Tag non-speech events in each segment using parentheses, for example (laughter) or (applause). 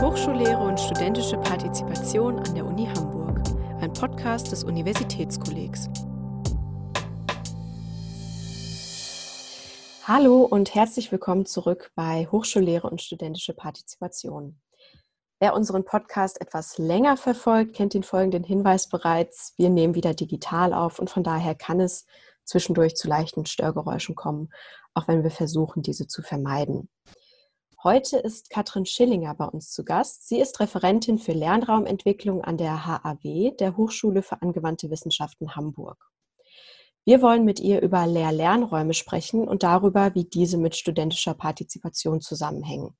Hochschullehre und studentische Partizipation an der Uni Hamburg, ein Podcast des Universitätskollegs. Hallo und herzlich willkommen zurück bei Hochschullehre und studentische Partizipation. Wer unseren Podcast etwas länger verfolgt, kennt den folgenden Hinweis bereits. Wir nehmen wieder digital auf und von daher kann es zwischendurch zu leichten Störgeräuschen kommen, auch wenn wir versuchen, diese zu vermeiden. Heute ist Katrin Schillinger bei uns zu Gast. Sie ist Referentin für Lernraumentwicklung an der HAW, der Hochschule für angewandte Wissenschaften Hamburg. Wir wollen mit ihr über Lehr-Lernräume sprechen und darüber, wie diese mit studentischer Partizipation zusammenhängen.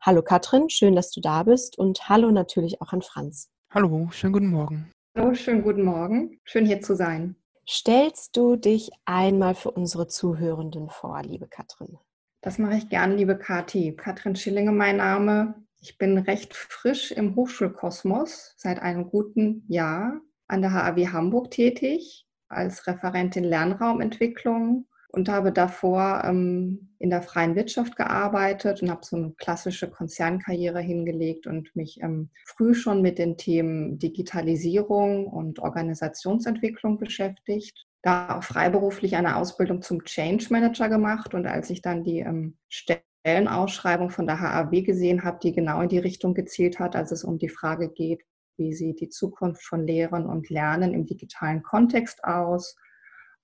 Hallo Katrin, schön, dass du da bist und hallo natürlich auch an Franz. Hallo, schönen guten Morgen. Hallo, schönen guten Morgen. Schön hier zu sein. Stellst du dich einmal für unsere Zuhörenden vor, liebe Katrin? Das mache ich gern, liebe Kathi. Katrin Schillinge, mein Name. Ich bin recht frisch im Hochschulkosmos, seit einem guten Jahr an der HAW Hamburg tätig, als Referentin Lernraumentwicklung und habe davor ähm, in der freien Wirtschaft gearbeitet und habe so eine klassische Konzernkarriere hingelegt und mich ähm, früh schon mit den Themen Digitalisierung und Organisationsentwicklung beschäftigt da auch freiberuflich eine Ausbildung zum Change Manager gemacht und als ich dann die ähm, Stellenausschreibung von der HAW gesehen habe, die genau in die Richtung gezielt hat, als es um die Frage geht, wie sieht die Zukunft von Lehren und Lernen im digitalen Kontext aus,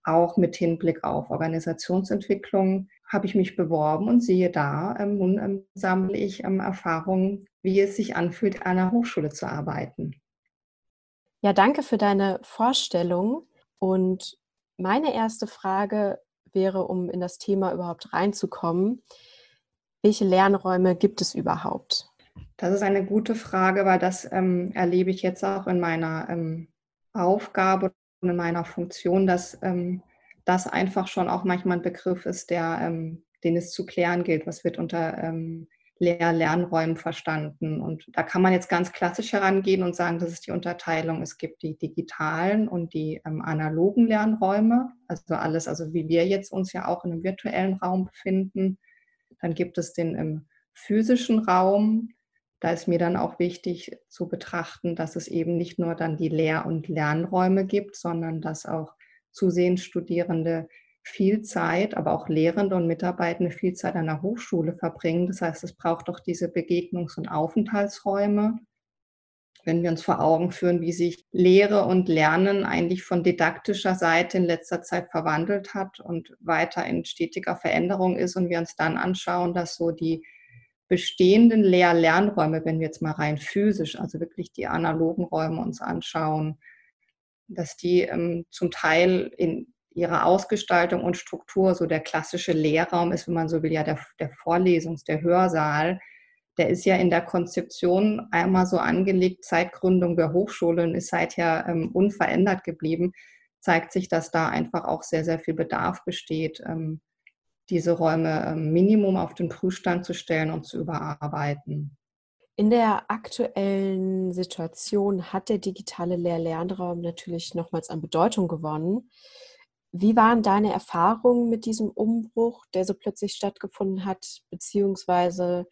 auch mit Hinblick auf Organisationsentwicklung, habe ich mich beworben und sehe da, ähm, nun ähm, sammle ich ähm, Erfahrungen, wie es sich anfühlt, an einer Hochschule zu arbeiten. Ja, danke für deine Vorstellung. Und meine erste Frage wäre, um in das Thema überhaupt reinzukommen, welche Lernräume gibt es überhaupt? Das ist eine gute Frage, weil das ähm, erlebe ich jetzt auch in meiner ähm, Aufgabe und in meiner Funktion, dass ähm, das einfach schon auch manchmal ein Begriff ist, der, ähm, den es zu klären gilt. Was wird unter ähm, Lehr Lernräumen verstanden. Und da kann man jetzt ganz klassisch herangehen und sagen, das ist die Unterteilung. Es gibt die digitalen und die ähm, analogen Lernräume, also alles, also wie wir jetzt uns ja auch in einem virtuellen Raum befinden. Dann gibt es den im physischen Raum. Da ist mir dann auch wichtig zu betrachten, dass es eben nicht nur dann die Lehr- und Lernräume gibt, sondern dass auch zusehends Studierende viel Zeit, aber auch Lehrende und Mitarbeitende viel Zeit an der Hochschule verbringen. Das heißt, es braucht auch diese Begegnungs- und Aufenthaltsräume. Wenn wir uns vor Augen führen, wie sich Lehre und Lernen eigentlich von didaktischer Seite in letzter Zeit verwandelt hat und weiter in stetiger Veränderung ist und wir uns dann anschauen, dass so die bestehenden Lehr-Lernräume, wenn wir jetzt mal rein physisch, also wirklich die analogen Räume uns anschauen, dass die ähm, zum Teil in ihre Ausgestaltung und Struktur so der klassische Lehrraum ist, wenn man so will, ja der, der Vorlesungs-, der Hörsaal. Der ist ja in der Konzeption einmal so angelegt, seit Gründung der Hochschule und ist seither ähm, unverändert geblieben, zeigt sich, dass da einfach auch sehr, sehr viel Bedarf besteht, ähm, diese Räume ähm, Minimum auf den Prüfstand zu stellen und zu überarbeiten. In der aktuellen Situation hat der digitale Lehr-Lernraum natürlich nochmals an Bedeutung gewonnen. Wie waren deine Erfahrungen mit diesem Umbruch, der so plötzlich stattgefunden hat, beziehungsweise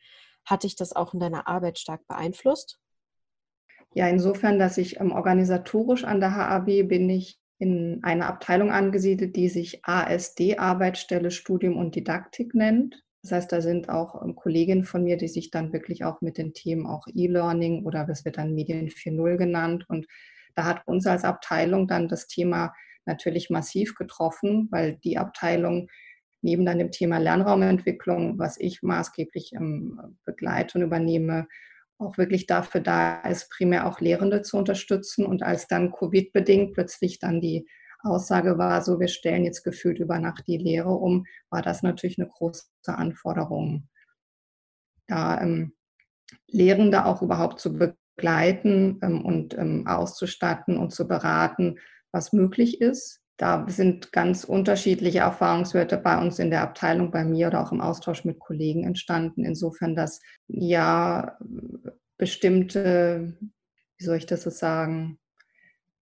hat dich das auch in deiner Arbeit stark beeinflusst? Ja, insofern, dass ich ähm, organisatorisch an der HAW bin ich in einer Abteilung angesiedelt, die sich ASD, Arbeitsstelle Studium und Didaktik nennt. Das heißt, da sind auch ähm, Kolleginnen von mir, die sich dann wirklich auch mit den Themen auch E-Learning oder das wird dann Medien 4.0 genannt. Und da hat uns als Abteilung dann das Thema natürlich massiv getroffen, weil die Abteilung neben dann dem Thema Lernraumentwicklung, was ich maßgeblich ähm, begleite und übernehme, auch wirklich dafür da ist, primär auch Lehrende zu unterstützen. Und als dann Covid-bedingt plötzlich dann die Aussage war, so wir stellen jetzt gefühlt über Nacht die Lehre um, war das natürlich eine große Anforderung. Da ähm, Lehrende auch überhaupt zu begleiten ähm, und ähm, auszustatten und zu beraten, was möglich ist. Da sind ganz unterschiedliche Erfahrungswerte bei uns in der Abteilung, bei mir oder auch im Austausch mit Kollegen entstanden. Insofern, dass ja bestimmte, wie soll ich das so sagen,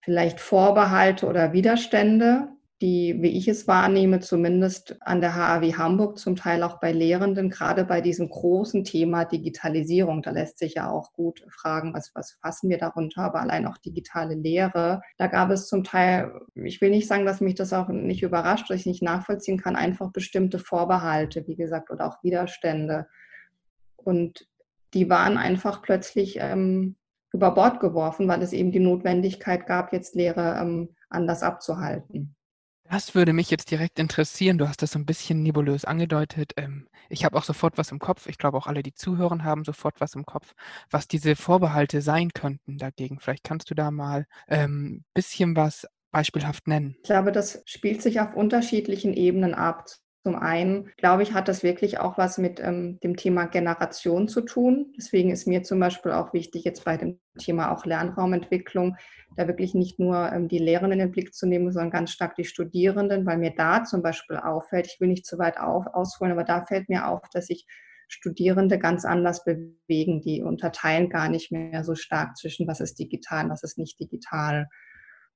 vielleicht Vorbehalte oder Widerstände, die, wie ich es wahrnehme, zumindest an der HAW Hamburg, zum Teil auch bei Lehrenden, gerade bei diesem großen Thema Digitalisierung, da lässt sich ja auch gut fragen, was, was fassen wir darunter, aber allein auch digitale Lehre, da gab es zum Teil, ich will nicht sagen, dass mich das auch nicht überrascht, dass ich nicht nachvollziehen kann, einfach bestimmte Vorbehalte, wie gesagt, oder auch Widerstände. Und die waren einfach plötzlich ähm, über Bord geworfen, weil es eben die Notwendigkeit gab, jetzt Lehre ähm, anders abzuhalten. Das würde mich jetzt direkt interessieren. Du hast das so ein bisschen nebulös angedeutet. Ähm, ich habe auch sofort was im Kopf. Ich glaube, auch alle, die zuhören, haben sofort was im Kopf, was diese Vorbehalte sein könnten dagegen. Vielleicht kannst du da mal ein ähm, bisschen was beispielhaft nennen. Ich glaube, das spielt sich auf unterschiedlichen Ebenen ab. Zum einen, glaube ich, hat das wirklich auch was mit ähm, dem Thema Generation zu tun. Deswegen ist mir zum Beispiel auch wichtig, jetzt bei dem Thema auch Lernraumentwicklung, da wirklich nicht nur ähm, die Lehrenden in den Blick zu nehmen, sondern ganz stark die Studierenden, weil mir da zum Beispiel auffällt, ich will nicht zu weit auf, ausholen, aber da fällt mir auf, dass sich Studierende ganz anders bewegen. Die unterteilen gar nicht mehr so stark zwischen, was ist digital, was ist nicht digital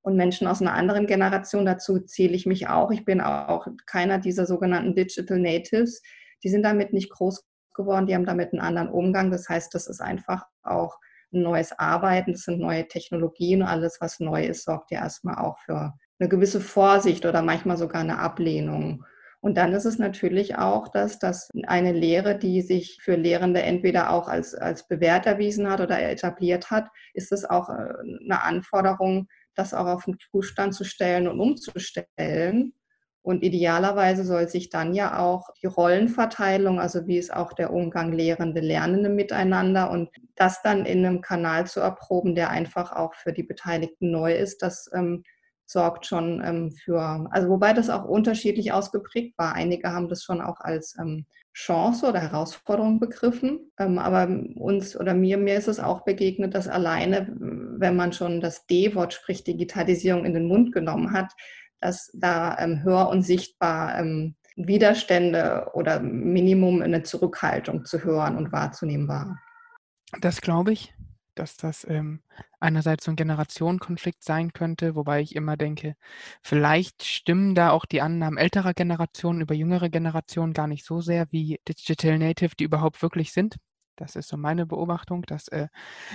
und Menschen aus einer anderen Generation. Dazu zähle ich mich auch. Ich bin auch keiner dieser sogenannten Digital Natives. Die sind damit nicht groß geworden, die haben damit einen anderen Umgang. Das heißt, das ist einfach auch ein neues Arbeiten, das sind neue Technologien alles, was neu ist, sorgt ja erstmal auch für eine gewisse Vorsicht oder manchmal sogar eine Ablehnung. Und dann ist es natürlich auch, dass, dass eine Lehre, die sich für Lehrende entweder auch als, als bewährt erwiesen hat oder etabliert hat, ist es auch äh, eine Anforderung, das auch auf den Prüfstand zu stellen und umzustellen. Und idealerweise soll sich dann ja auch die Rollenverteilung, also wie ist auch der Umgang Lehrende, Lernende miteinander und das dann in einem Kanal zu erproben, der einfach auch für die Beteiligten neu ist, das ähm, sorgt schon ähm, für, also wobei das auch unterschiedlich ausgeprägt war. Einige haben das schon auch als ähm, Chance oder Herausforderung begriffen. Ähm, aber uns oder mir, mir ist es auch begegnet, dass alleine, wenn man schon das D-Wort, sprich Digitalisierung, in den Mund genommen hat, dass da ähm, hör- und sichtbar ähm, Widerstände oder Minimum eine Zurückhaltung zu hören und wahrzunehmen war. Das glaube ich dass das ähm, einerseits so ein Generationenkonflikt sein könnte, wobei ich immer denke, vielleicht stimmen da auch die Annahmen älterer Generationen über jüngere Generationen gar nicht so sehr, wie Digital Native die überhaupt wirklich sind. Das ist so meine Beobachtung. Das äh,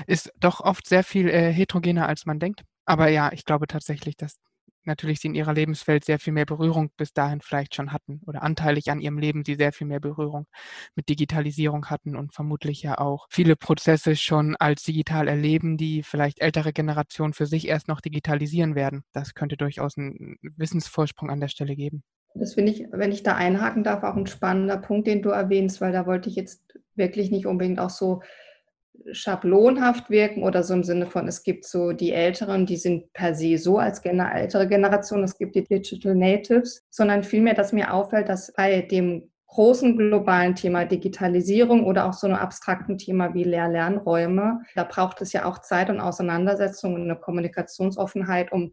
ist doch oft sehr viel äh, heterogener, als man denkt. Aber ja, ich glaube tatsächlich, dass natürlich sie in ihrer Lebenswelt sehr viel mehr Berührung bis dahin vielleicht schon hatten oder anteilig an ihrem Leben sie sehr viel mehr Berührung mit Digitalisierung hatten und vermutlich ja auch viele Prozesse schon als digital erleben, die vielleicht ältere Generationen für sich erst noch digitalisieren werden. Das könnte durchaus einen Wissensvorsprung an der Stelle geben. Das finde ich, wenn ich da einhaken darf, auch ein spannender Punkt, den du erwähnst, weil da wollte ich jetzt wirklich nicht unbedingt auch so schablonhaft wirken oder so im Sinne von, es gibt so die Älteren, die sind per se so als gener ältere Generation, es gibt die Digital Natives, sondern vielmehr, dass mir auffällt, dass bei dem großen globalen Thema Digitalisierung oder auch so einem abstrakten Thema wie Lehr-Lernräume, da braucht es ja auch Zeit und Auseinandersetzung und eine Kommunikationsoffenheit, um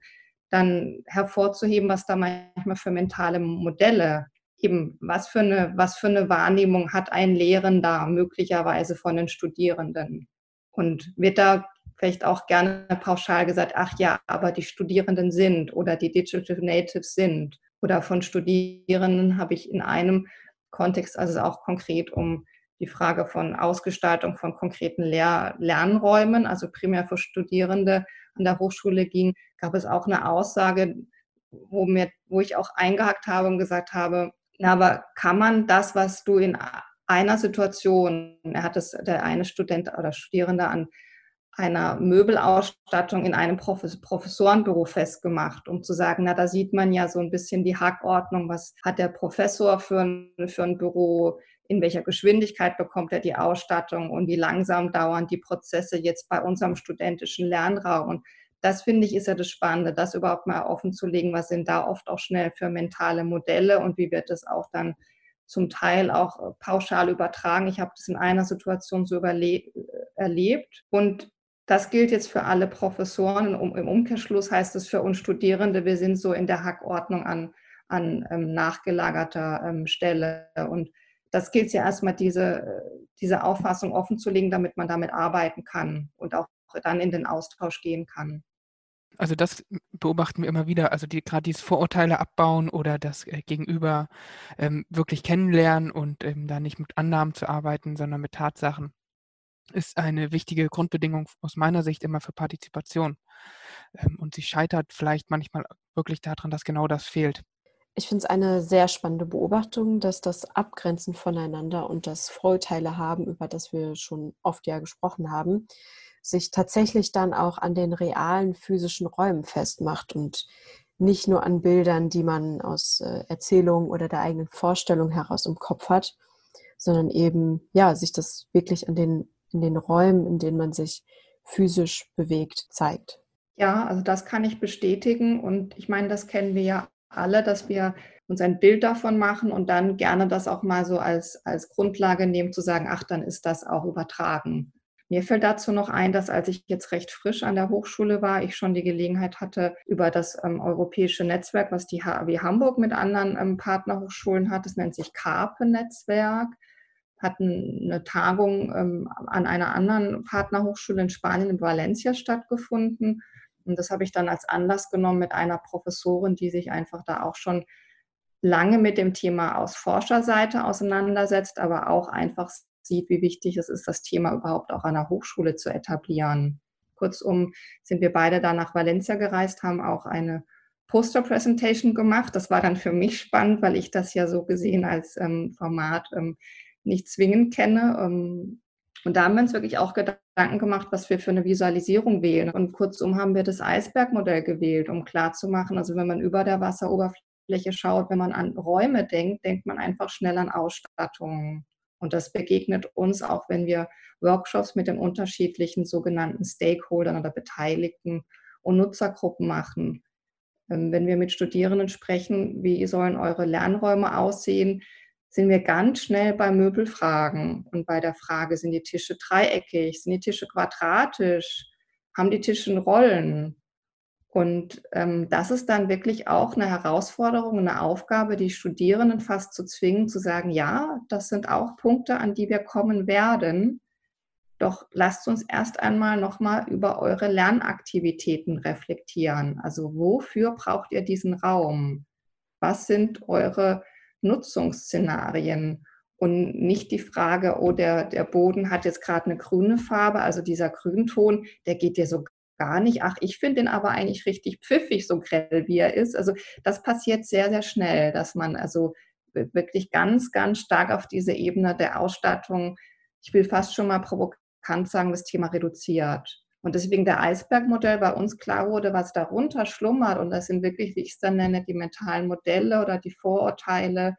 dann hervorzuheben, was da manchmal für mentale Modelle eben, was für eine, was für eine Wahrnehmung hat ein Lehrender möglicherweise von den Studierenden? Und wird da vielleicht auch gerne pauschal gesagt, ach ja, aber die Studierenden sind oder die Digital Natives sind. Oder von Studierenden habe ich in einem Kontext, also auch konkret um die Frage von Ausgestaltung von konkreten Lehr Lernräumen, also primär für Studierende an der Hochschule ging, gab es auch eine Aussage, wo, mir, wo ich auch eingehakt habe und gesagt habe, na, aber kann man das, was du in einer Situation, er hat es, der eine Student oder Studierende an einer Möbelausstattung in einem Professorenbüro festgemacht, um zu sagen, na, da sieht man ja so ein bisschen die Hackordnung, was hat der Professor für ein, für ein Büro, in welcher Geschwindigkeit bekommt er die Ausstattung und wie langsam dauern die Prozesse jetzt bei unserem studentischen Lernraum. Und das finde ich ist ja das Spannende, das überhaupt mal offen zu legen, was sind da oft auch schnell für mentale Modelle und wie wird das auch dann zum Teil auch äh, pauschal übertragen. Ich habe das in einer Situation so äh, erlebt und das gilt jetzt für alle Professoren. Im Umkehrschluss heißt es für uns Studierende, wir sind so in der Hackordnung an, an ähm, nachgelagerter ähm, Stelle. Und das gilt ja erstmal, diese, äh, diese Auffassung offen zu legen, damit man damit arbeiten kann und auch dann in den Austausch gehen kann. Also das beobachten wir immer wieder. Also die, gerade dieses Vorurteile abbauen oder das äh, Gegenüber ähm, wirklich kennenlernen und ähm, da nicht mit Annahmen zu arbeiten, sondern mit Tatsachen, ist eine wichtige Grundbedingung aus meiner Sicht immer für Partizipation. Ähm, und sie scheitert vielleicht manchmal wirklich daran, dass genau das fehlt. Ich finde es eine sehr spannende Beobachtung, dass das Abgrenzen voneinander und das Vorurteile haben, über das wir schon oft ja gesprochen haben, sich tatsächlich dann auch an den realen physischen Räumen festmacht und nicht nur an Bildern, die man aus äh, Erzählungen oder der eigenen Vorstellung heraus im Kopf hat, sondern eben, ja, sich das wirklich an den, in den Räumen, in denen man sich physisch bewegt, zeigt. Ja, also das kann ich bestätigen und ich meine, das kennen wir ja alle, dass wir uns ein Bild davon machen und dann gerne das auch mal so als, als Grundlage nehmen, zu sagen, ach, dann ist das auch übertragen. Mir fällt dazu noch ein, dass als ich jetzt recht frisch an der Hochschule war, ich schon die Gelegenheit hatte, über das ähm, europäische Netzwerk, was die HAW Hamburg mit anderen ähm, Partnerhochschulen hat, das nennt sich CARPE-Netzwerk, hatten eine Tagung ähm, an einer anderen Partnerhochschule in Spanien, in Valencia, stattgefunden. Und das habe ich dann als Anlass genommen mit einer Professorin, die sich einfach da auch schon lange mit dem Thema aus Forscherseite auseinandersetzt, aber auch einfach sieht, wie wichtig es ist, das Thema überhaupt auch an der Hochschule zu etablieren. Kurzum sind wir beide da nach Valencia gereist, haben auch eine Poster-Presentation gemacht. Das war dann für mich spannend, weil ich das ja so gesehen als ähm, Format ähm, nicht zwingend kenne. Ähm, und da haben wir uns wirklich auch Gedanken gemacht, was wir für eine Visualisierung wählen. Und kurzum haben wir das Eisbergmodell gewählt, um klarzumachen, also wenn man über der Wasseroberfläche schaut, wenn man an Räume denkt, denkt man einfach schnell an Ausstattungen. Und das begegnet uns auch, wenn wir Workshops mit den unterschiedlichen sogenannten Stakeholdern oder Beteiligten und Nutzergruppen machen. Ähm, wenn wir mit Studierenden sprechen, wie sollen eure Lernräume aussehen, sind wir ganz schnell bei Möbelfragen und bei der Frage, sind die Tische dreieckig, sind die Tische quadratisch, haben die Tische Rollen? Und ähm, das ist dann wirklich auch eine Herausforderung, eine Aufgabe, die Studierenden fast zu zwingen, zu sagen, ja, das sind auch Punkte, an die wir kommen werden. Doch lasst uns erst einmal nochmal über eure Lernaktivitäten reflektieren. Also wofür braucht ihr diesen Raum? Was sind eure Nutzungsszenarien? Und nicht die Frage, oh, der, der Boden hat jetzt gerade eine grüne Farbe, also dieser Grünton, der geht dir so gar nicht. Ach, ich finde den aber eigentlich richtig pfiffig, so grell wie er ist. Also das passiert sehr, sehr schnell, dass man also wirklich ganz, ganz stark auf diese Ebene der Ausstattung, ich will fast schon mal provokant sagen, das Thema reduziert. Und deswegen der Eisbergmodell bei uns klar wurde, was darunter schlummert. Und das sind wirklich, wie ich es dann nenne, die mentalen Modelle oder die Vorurteile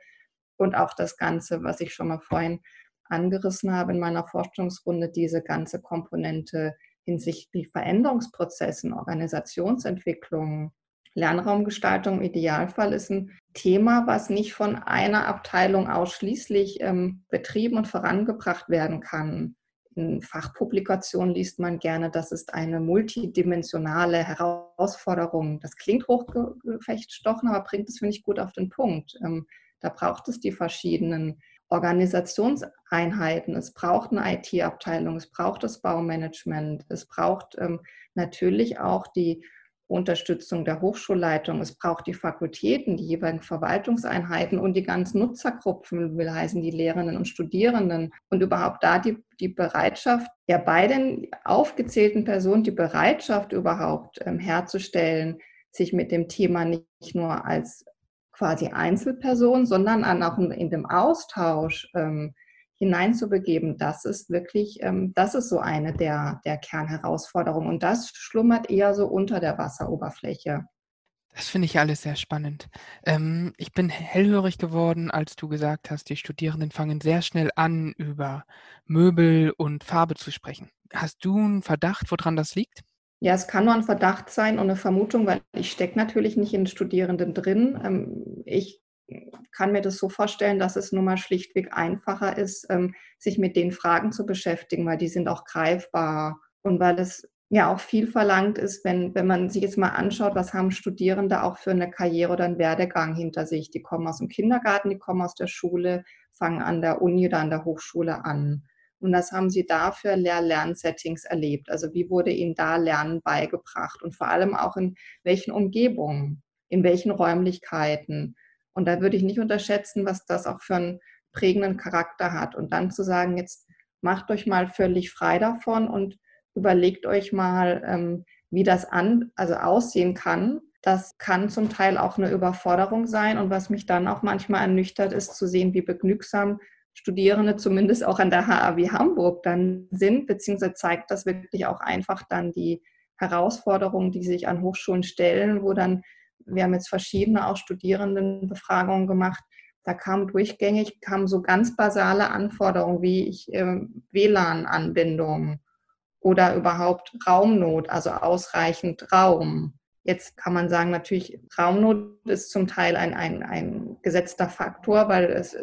und auch das Ganze, was ich schon mal vorhin angerissen habe in meiner Forschungsrunde, diese ganze Komponente hinsichtlich Veränderungsprozessen, Organisationsentwicklung, Lernraumgestaltung im Idealfall ist ein Thema, was nicht von einer Abteilung ausschließlich ähm, betrieben und vorangebracht werden kann. In Fachpublikationen liest man gerne, das ist eine multidimensionale Herausforderung. Das klingt hochgefechtstochen, aber bringt es, finde ich, gut auf den Punkt. Ähm, da braucht es die verschiedenen Organisationseinheiten, es braucht eine IT-Abteilung, es braucht das Baumanagement, es braucht ähm, natürlich auch die Unterstützung der Hochschulleitung, es braucht die Fakultäten, die jeweiligen Verwaltungseinheiten und die ganzen Nutzergruppen, will heißen die Lehrenden und Studierenden. Und überhaupt da die, die Bereitschaft, ja bei den aufgezählten Personen die Bereitschaft überhaupt ähm, herzustellen, sich mit dem Thema nicht nur als quasi Einzelperson, sondern auch in dem Austausch ähm, hineinzubegeben, das ist wirklich, ähm, das ist so eine der, der Kernherausforderungen. Und das schlummert eher so unter der Wasseroberfläche. Das finde ich alles sehr spannend. Ähm, ich bin hellhörig geworden, als du gesagt hast, die Studierenden fangen sehr schnell an, über Möbel und Farbe zu sprechen. Hast du einen Verdacht, woran das liegt? Ja, es kann nur ein Verdacht sein und eine Vermutung, weil ich stecke natürlich nicht in Studierenden drin. Ähm, ich kann mir das so vorstellen, dass es nun mal schlichtweg einfacher ist, ähm, sich mit den Fragen zu beschäftigen, weil die sind auch greifbar und weil es ja auch viel verlangt ist, wenn, wenn man sich jetzt mal anschaut, was haben Studierende auch für eine Karriere oder einen Werdegang hinter sich. Die kommen aus dem Kindergarten, die kommen aus der Schule, fangen an der Uni oder an der Hochschule an. Und das haben Sie da für Lehr-Lernsettings erlebt? Also wie wurde Ihnen da Lernen beigebracht und vor allem auch in welchen Umgebungen, in welchen Räumlichkeiten? Und da würde ich nicht unterschätzen, was das auch für einen prägenden Charakter hat. Und dann zu sagen, jetzt macht euch mal völlig frei davon und überlegt euch mal, ähm, wie das an, also aussehen kann. Das kann zum Teil auch eine Überforderung sein. Und was mich dann auch manchmal ernüchtert, ist zu sehen, wie begnügsam Studierende zumindest auch an der HAW Hamburg dann sind, beziehungsweise zeigt das wirklich auch einfach dann die Herausforderungen, die sich an Hochschulen stellen, wo dann, wir haben jetzt verschiedene auch Studierendenbefragungen gemacht, da kam durchgängig, kamen so ganz basale Anforderungen wie äh, WLAN-Anbindung oder überhaupt Raumnot, also ausreichend Raum. Jetzt kann man sagen, natürlich, Raumnot ist zum Teil ein, ein, ein gesetzter Faktor, weil es,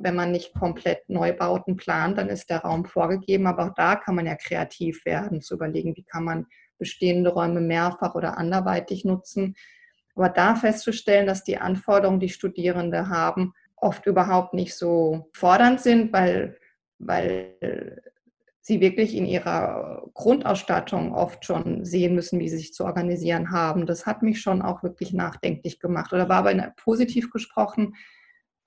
wenn man nicht komplett Neubauten plant, dann ist der Raum vorgegeben. Aber auch da kann man ja kreativ werden, zu überlegen, wie kann man bestehende Räume mehrfach oder anderweitig nutzen. Aber da festzustellen, dass die Anforderungen, die Studierende haben, oft überhaupt nicht so fordernd sind, weil, weil sie wirklich in ihrer Grundausstattung oft schon sehen müssen, wie sie sich zu organisieren haben. Das hat mich schon auch wirklich nachdenklich gemacht. Oder war aber positiv gesprochen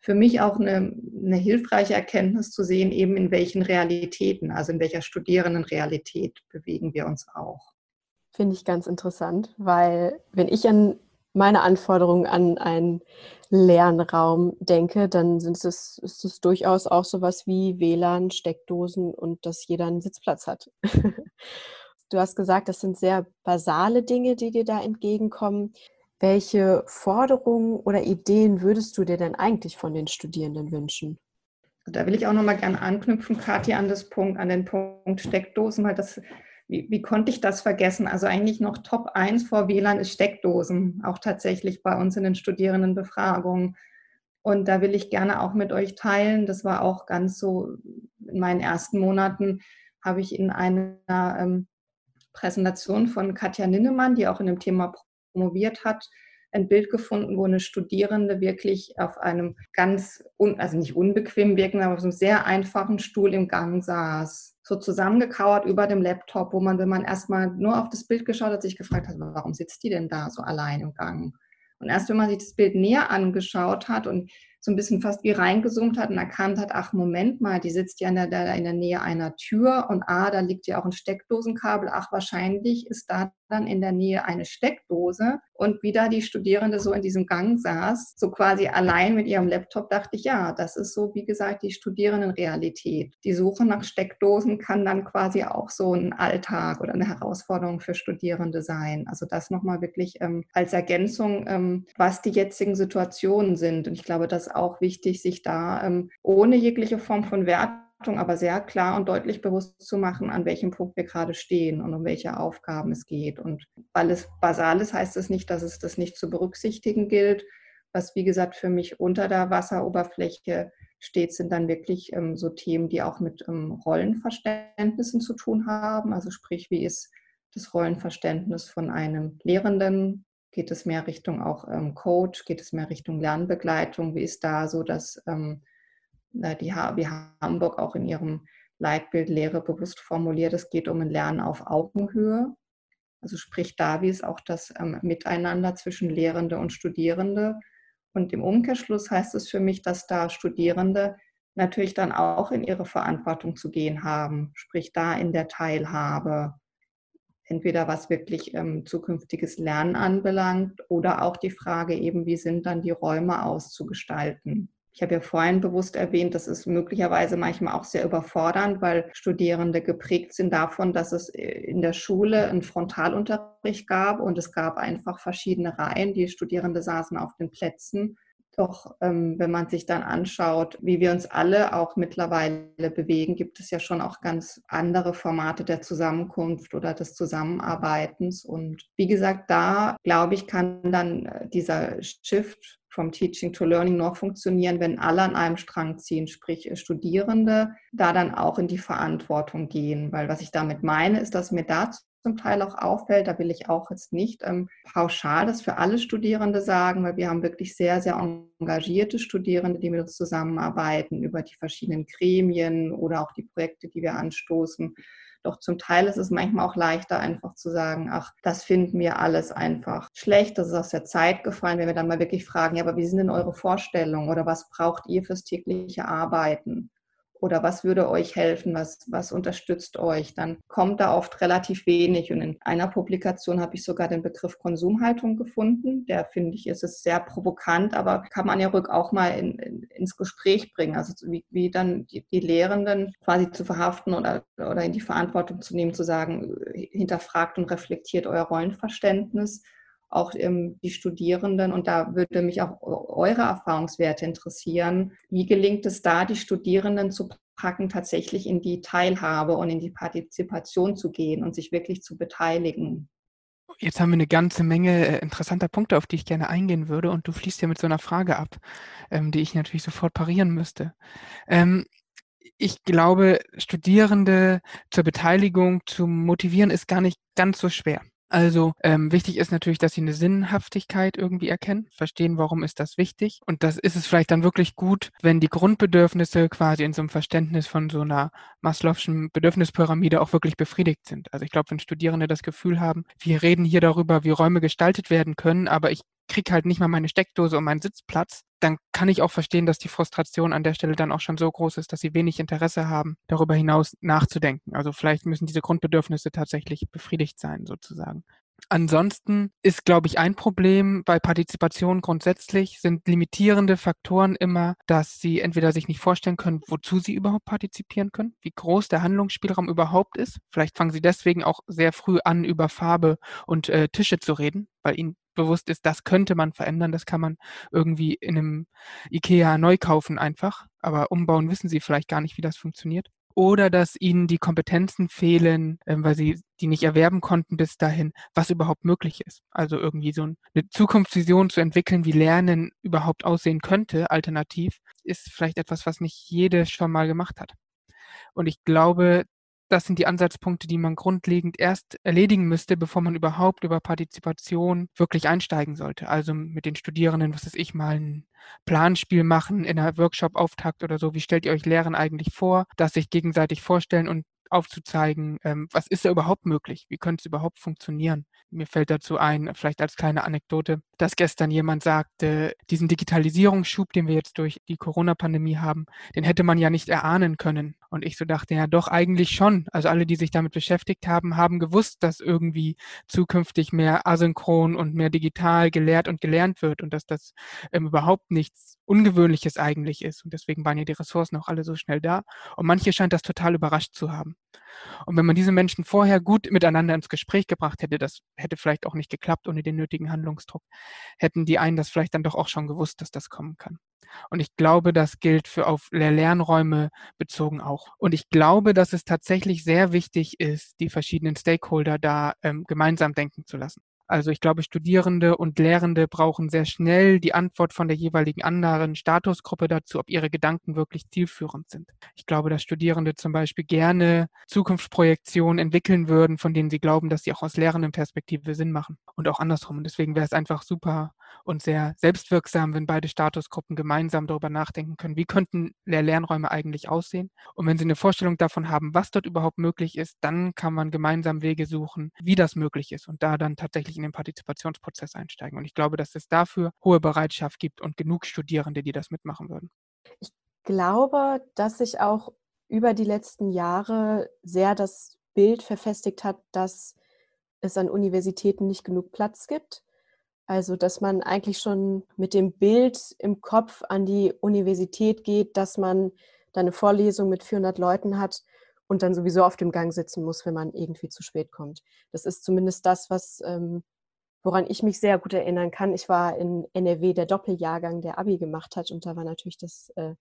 für mich auch eine, eine hilfreiche Erkenntnis zu sehen, eben in welchen Realitäten, also in welcher Studierendenrealität bewegen wir uns auch. Finde ich ganz interessant, weil wenn ich an meine Anforderungen an einen Lernraum denke, dann sind es, ist es durchaus auch sowas wie WLAN, Steckdosen und dass jeder einen Sitzplatz hat. (laughs) du hast gesagt, das sind sehr basale Dinge, die dir da entgegenkommen. Welche Forderungen oder Ideen würdest du dir denn eigentlich von den Studierenden wünschen? Da will ich auch noch mal gerne anknüpfen, Kathi, an das Punkt, an den Punkt Steckdosen, weil das wie, wie konnte ich das vergessen? Also eigentlich noch Top 1 vor WLAN ist Steckdosen, auch tatsächlich bei uns in den Studierendenbefragungen. Und da will ich gerne auch mit euch teilen. Das war auch ganz so in meinen ersten Monaten, habe ich in einer ähm, Präsentation von Katja Ninnemann, die auch in dem Thema promoviert hat, ein Bild gefunden, wo eine Studierende wirklich auf einem ganz, un, also nicht unbequem wirken, aber auf einem sehr einfachen Stuhl im Gang saß so zusammengekauert über dem Laptop, wo man, wenn man erstmal nur auf das Bild geschaut hat, sich gefragt hat, warum sitzt die denn da so allein im Gang? Und erst wenn man sich das Bild näher angeschaut hat und so ein bisschen fast wie reingezoomt hat und erkannt hat, ach Moment mal, die sitzt ja in der, in der Nähe einer Tür und ah, da liegt ja auch ein Steckdosenkabel, ach wahrscheinlich ist da dann in der Nähe eine Steckdose und wie da die Studierende so in diesem Gang saß, so quasi allein mit ihrem Laptop, dachte ich, ja, das ist so, wie gesagt, die Studierendenrealität. Die Suche nach Steckdosen kann dann quasi auch so ein Alltag oder eine Herausforderung für Studierende sein. Also das nochmal wirklich ähm, als Ergänzung, ähm, was die jetzigen Situationen sind. Und ich glaube, das ist auch wichtig, sich da ähm, ohne jegliche Form von Wert aber sehr klar und deutlich bewusst zu machen, an welchem Punkt wir gerade stehen und um welche Aufgaben es geht. Und weil es basal ist, heißt es nicht, dass es das nicht zu berücksichtigen gilt. Was, wie gesagt, für mich unter der Wasseroberfläche steht, sind dann wirklich ähm, so Themen, die auch mit ähm, Rollenverständnissen zu tun haben. Also sprich, wie ist das Rollenverständnis von einem Lehrenden? Geht es mehr Richtung auch ähm, Coach? Geht es mehr Richtung Lernbegleitung? Wie ist da so das ähm, die HW Hamburg auch in ihrem Leitbild Lehre bewusst formuliert, es geht um ein Lernen auf Augenhöhe. Also sprich da, wie es auch das ähm, Miteinander zwischen Lehrende und Studierende. Und im Umkehrschluss heißt es für mich, dass da Studierende natürlich dann auch in ihre Verantwortung zu gehen haben, sprich da in der Teilhabe, entweder was wirklich ähm, zukünftiges Lernen anbelangt oder auch die Frage eben, wie sind dann die Räume auszugestalten. Ich habe ja vorhin bewusst erwähnt, das ist möglicherweise manchmal auch sehr überfordernd, weil Studierende geprägt sind davon, dass es äh, in der Schule einen Frontalunterricht gab und es gab einfach verschiedene Reihen. Die Studierende saßen auf den Plätzen. Doch ähm, wenn man sich dann anschaut, wie wir uns alle auch mittlerweile bewegen, gibt es ja schon auch ganz andere Formate der Zusammenkunft oder des Zusammenarbeitens. Und wie gesagt, da glaube ich, kann dann äh, dieser Shift vom Teaching to Learning nur funktionieren, wenn alle an einem Strang ziehen, sprich äh, Studierende, da dann auch in die Verantwortung gehen. Weil was ich damit meine, ist, dass mir da zum Teil auch auffällt, da will ich auch jetzt nicht ähm, pauschal das für alle Studierende sagen, weil wir haben wirklich sehr, sehr engagierte Studierende, die mit uns zusammenarbeiten über die verschiedenen Gremien oder auch die Projekte, die wir anstoßen. Doch zum Teil ist es manchmal auch leichter, einfach zu sagen, ach, das finden wir alles einfach schlecht, das ist aus der Zeit gefallen, wenn wir dann mal wirklich fragen, ja, aber wie sind denn eure Vorstellungen oder was braucht ihr fürs tägliche Arbeiten? Oder was würde euch helfen, was, was unterstützt euch, dann kommt da oft relativ wenig. Und in einer Publikation habe ich sogar den Begriff Konsumhaltung gefunden. Der finde ich, ist es sehr provokant, aber kann man ja rück auch mal in, in, ins Gespräch bringen. Also wie, wie dann die, die, Lehrenden quasi zu verhaften oder, oder in die Verantwortung zu nehmen, zu sagen, hinterfragt und reflektiert euer Rollenverständnis auch ähm, die Studierenden. Und da würde mich auch eure Erfahrungswerte interessieren. Wie gelingt es da, die Studierenden zu packen, tatsächlich in die Teilhabe und in die Partizipation zu gehen und sich wirklich zu beteiligen? Jetzt haben wir eine ganze Menge äh, interessanter Punkte, auf die ich gerne eingehen würde. Und du fließt ja mit so einer Frage ab, ähm, die ich natürlich sofort parieren müsste. Ähm, ich glaube, Studierende zur Beteiligung zu motivieren, ist gar nicht ganz so schwer. Also ähm, wichtig ist natürlich, dass sie eine Sinnhaftigkeit irgendwie erkennen, verstehen, warum ist das wichtig. Und das ist es vielleicht dann wirklich gut, wenn die Grundbedürfnisse quasi in so einem Verständnis von so einer Maslow'schen Bedürfnispyramide auch wirklich befriedigt sind. Also ich glaube, wenn Studierende das Gefühl haben, wir reden hier darüber, wie Räume gestaltet werden können, aber ich kriege halt nicht mal meine Steckdose und meinen Sitzplatz, dann kann ich auch verstehen, dass die Frustration an der Stelle dann auch schon so groß ist, dass sie wenig Interesse haben, darüber hinaus nachzudenken. Also vielleicht müssen diese Grundbedürfnisse tatsächlich befriedigt sein, sozusagen. Ansonsten ist, glaube ich, ein Problem bei Partizipation grundsätzlich sind limitierende Faktoren immer, dass sie entweder sich nicht vorstellen können, wozu sie überhaupt partizipieren können, wie groß der Handlungsspielraum überhaupt ist. Vielleicht fangen sie deswegen auch sehr früh an, über Farbe und äh, Tische zu reden, weil ihnen bewusst ist, das könnte man verändern, das kann man irgendwie in einem IKEA neu kaufen einfach, aber umbauen wissen sie vielleicht gar nicht, wie das funktioniert oder dass ihnen die Kompetenzen fehlen, ähm, weil sie die nicht erwerben konnten bis dahin, was überhaupt möglich ist. Also irgendwie so eine Zukunftsvision zu entwickeln, wie Lernen überhaupt aussehen könnte, alternativ, ist vielleicht etwas, was nicht jede schon mal gemacht hat. Und ich glaube, das sind die Ansatzpunkte, die man grundlegend erst erledigen müsste, bevor man überhaupt über Partizipation wirklich einsteigen sollte. Also mit den Studierenden, was weiß ich, mal ein Planspiel machen in einer Workshop-Auftakt oder so. Wie stellt ihr euch Lehren eigentlich vor, dass sich gegenseitig vorstellen und aufzuzeigen, ähm, was ist da überhaupt möglich? Wie könnte es überhaupt funktionieren? Mir fällt dazu ein, vielleicht als kleine Anekdote, dass gestern jemand sagte, diesen Digitalisierungsschub, den wir jetzt durch die Corona-Pandemie haben, den hätte man ja nicht erahnen können. Und ich so dachte, ja doch, eigentlich schon. Also alle, die sich damit beschäftigt haben, haben gewusst, dass irgendwie zukünftig mehr asynchron und mehr digital gelehrt und gelernt wird und dass das ähm, überhaupt nichts Ungewöhnliches eigentlich ist. Und deswegen waren ja die Ressourcen auch alle so schnell da. Und manche scheint das total überrascht zu haben. Und wenn man diese Menschen vorher gut miteinander ins Gespräch gebracht hätte, das hätte vielleicht auch nicht geklappt ohne den nötigen Handlungsdruck, hätten die einen das vielleicht dann doch auch schon gewusst, dass das kommen kann. Und ich glaube, das gilt für auf Lernräume bezogen auch. Und ich glaube, dass es tatsächlich sehr wichtig ist, die verschiedenen Stakeholder da ähm, gemeinsam denken zu lassen. Also ich glaube, Studierende und Lehrende brauchen sehr schnell die Antwort von der jeweiligen anderen Statusgruppe dazu, ob ihre Gedanken wirklich zielführend sind. Ich glaube, dass Studierende zum Beispiel gerne Zukunftsprojektionen entwickeln würden, von denen sie glauben, dass sie auch aus Lehrendenperspektive Sinn machen. Und auch andersrum. Und deswegen wäre es einfach super und sehr selbstwirksam, wenn beide Statusgruppen gemeinsam darüber nachdenken können, wie könnten Lehr-Lernräume eigentlich aussehen. Und wenn sie eine Vorstellung davon haben, was dort überhaupt möglich ist, dann kann man gemeinsam Wege suchen, wie das möglich ist und da dann tatsächlich in den Partizipationsprozess einsteigen. Und ich glaube, dass es dafür hohe Bereitschaft gibt und genug Studierende, die das mitmachen würden. Ich glaube, dass sich auch über die letzten Jahre sehr das Bild verfestigt hat, dass es an Universitäten nicht genug Platz gibt also, dass man eigentlich schon mit dem Bild im Kopf an die Universität geht, dass man da eine Vorlesung mit 400 Leuten hat und dann sowieso auf dem Gang sitzen muss, wenn man irgendwie zu spät kommt. Das ist zumindest das, was, ähm, woran ich mich sehr gut erinnern kann. Ich war in NRW der Doppeljahrgang, der Abi gemacht hat und da war natürlich das äh,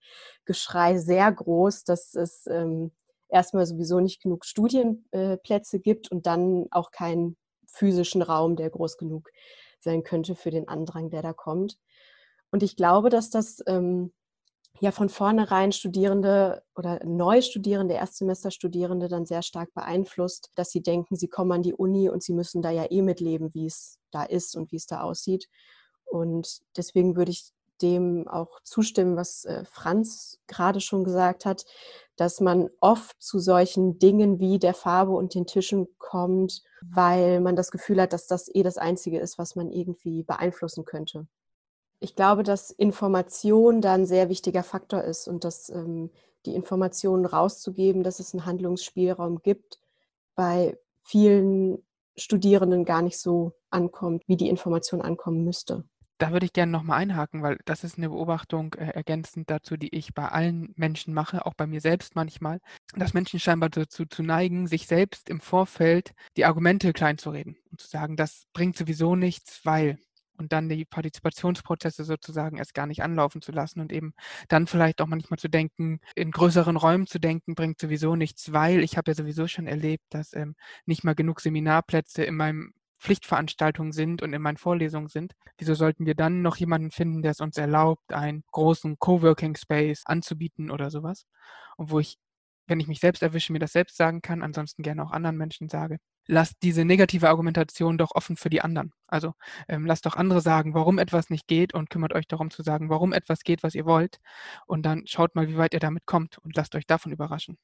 Geschrei sehr groß, dass es ähm, erstmal sowieso nicht genug Studienplätze äh, gibt und dann auch keinen physischen Raum, der groß genug sein könnte für den Andrang, der da kommt. Und ich glaube, dass das ähm, ja von vornherein Studierende oder Neustudierende, Erstsemesterstudierende dann sehr stark beeinflusst, dass sie denken, sie kommen an die Uni und sie müssen da ja eh mitleben, wie es da ist und wie es da aussieht. Und deswegen würde ich dem auch zustimmen, was äh, Franz gerade schon gesagt hat, dass man oft zu solchen Dingen wie der Farbe und den Tischen kommt, weil man das Gefühl hat, dass das eh das Einzige ist, was man irgendwie beeinflussen könnte. Ich glaube, dass Information da ein sehr wichtiger Faktor ist und dass ähm, die Informationen rauszugeben, dass es einen Handlungsspielraum gibt, bei vielen Studierenden gar nicht so ankommt, wie die Information ankommen müsste. Da würde ich gerne nochmal einhaken, weil das ist eine Beobachtung äh, ergänzend dazu, die ich bei allen Menschen mache, auch bei mir selbst manchmal, dass Menschen scheinbar dazu zu neigen, sich selbst im Vorfeld die Argumente kleinzureden und zu sagen, das bringt sowieso nichts, weil und dann die Partizipationsprozesse sozusagen erst gar nicht anlaufen zu lassen und eben dann vielleicht auch manchmal zu denken, in größeren Räumen zu denken, bringt sowieso nichts, weil ich habe ja sowieso schon erlebt, dass ähm, nicht mal genug Seminarplätze in meinem Pflichtveranstaltungen sind und in meinen Vorlesungen sind, wieso sollten wir dann noch jemanden finden, der es uns erlaubt, einen großen Coworking Space anzubieten oder sowas? Und wo ich, wenn ich mich selbst erwische, mir das selbst sagen kann, ansonsten gerne auch anderen Menschen sage, lasst diese negative Argumentation doch offen für die anderen. Also ähm, lasst doch andere sagen, warum etwas nicht geht und kümmert euch darum zu sagen, warum etwas geht, was ihr wollt. Und dann schaut mal, wie weit ihr damit kommt und lasst euch davon überraschen.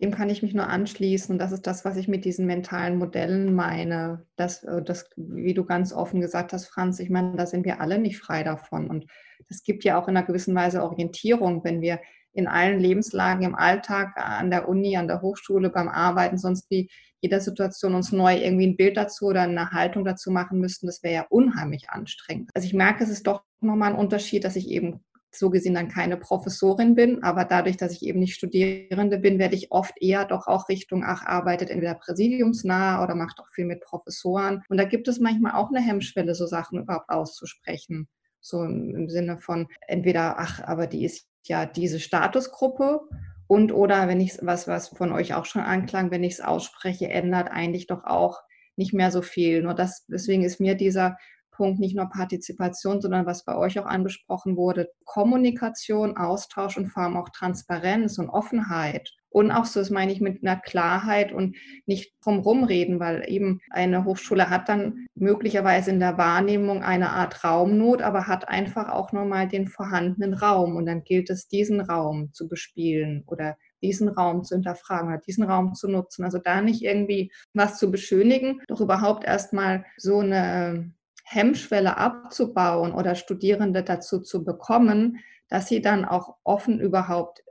Dem kann ich mich nur anschließen. Und das ist das, was ich mit diesen mentalen Modellen meine. Das, äh, das, wie du ganz offen gesagt hast, Franz, ich meine, da sind wir alle nicht frei davon. Und es gibt ja auch in einer gewissen Weise Orientierung, wenn wir in allen Lebenslagen im Alltag, an der Uni, an der Hochschule, beim Arbeiten, sonst wie jeder Situation uns neu irgendwie ein Bild dazu oder eine Haltung dazu machen müssten, das wäre ja unheimlich anstrengend. Also ich merke, es ist doch nochmal ein Unterschied, dass ich eben so gesehen dann keine Professorin bin, aber dadurch, dass ich eben nicht Studierende bin, werde ich oft eher doch auch Richtung, ach, arbeitet entweder präsidiumsnah oder macht auch viel mit Professoren. Und da gibt es manchmal auch eine Hemmschwelle, so Sachen überhaupt auszusprechen. So im, Sinne von entweder, ach, aber die ist ja diese Statusgruppe und oder wenn ich was, was von euch auch schon anklang, wenn ich es ausspreche, ändert eigentlich doch auch nicht mehr so viel. Nur das, deswegen ist mir dieser Punkt nicht nur Partizipation, sondern was bei euch auch angesprochen wurde, Kommunikation, Austausch und vor allem auch Transparenz und Offenheit. Und auch so, das meine ich mit einer Klarheit und nicht drumherum reden, weil eben eine Hochschule hat dann möglicherweise in der Wahrnehmung eine Art Raumnot, aber hat einfach auch nochmal den vorhandenen Raum. Und dann gilt es, diesen Raum zu bespielen oder diesen Raum zu hinterfragen oder diesen Raum zu nutzen. Also da nicht irgendwie was zu beschönigen, doch überhaupt erstmal so eine Hemmschwelle abzubauen oder Studierende dazu zu bekommen, dass sie dann auch offen überhaupt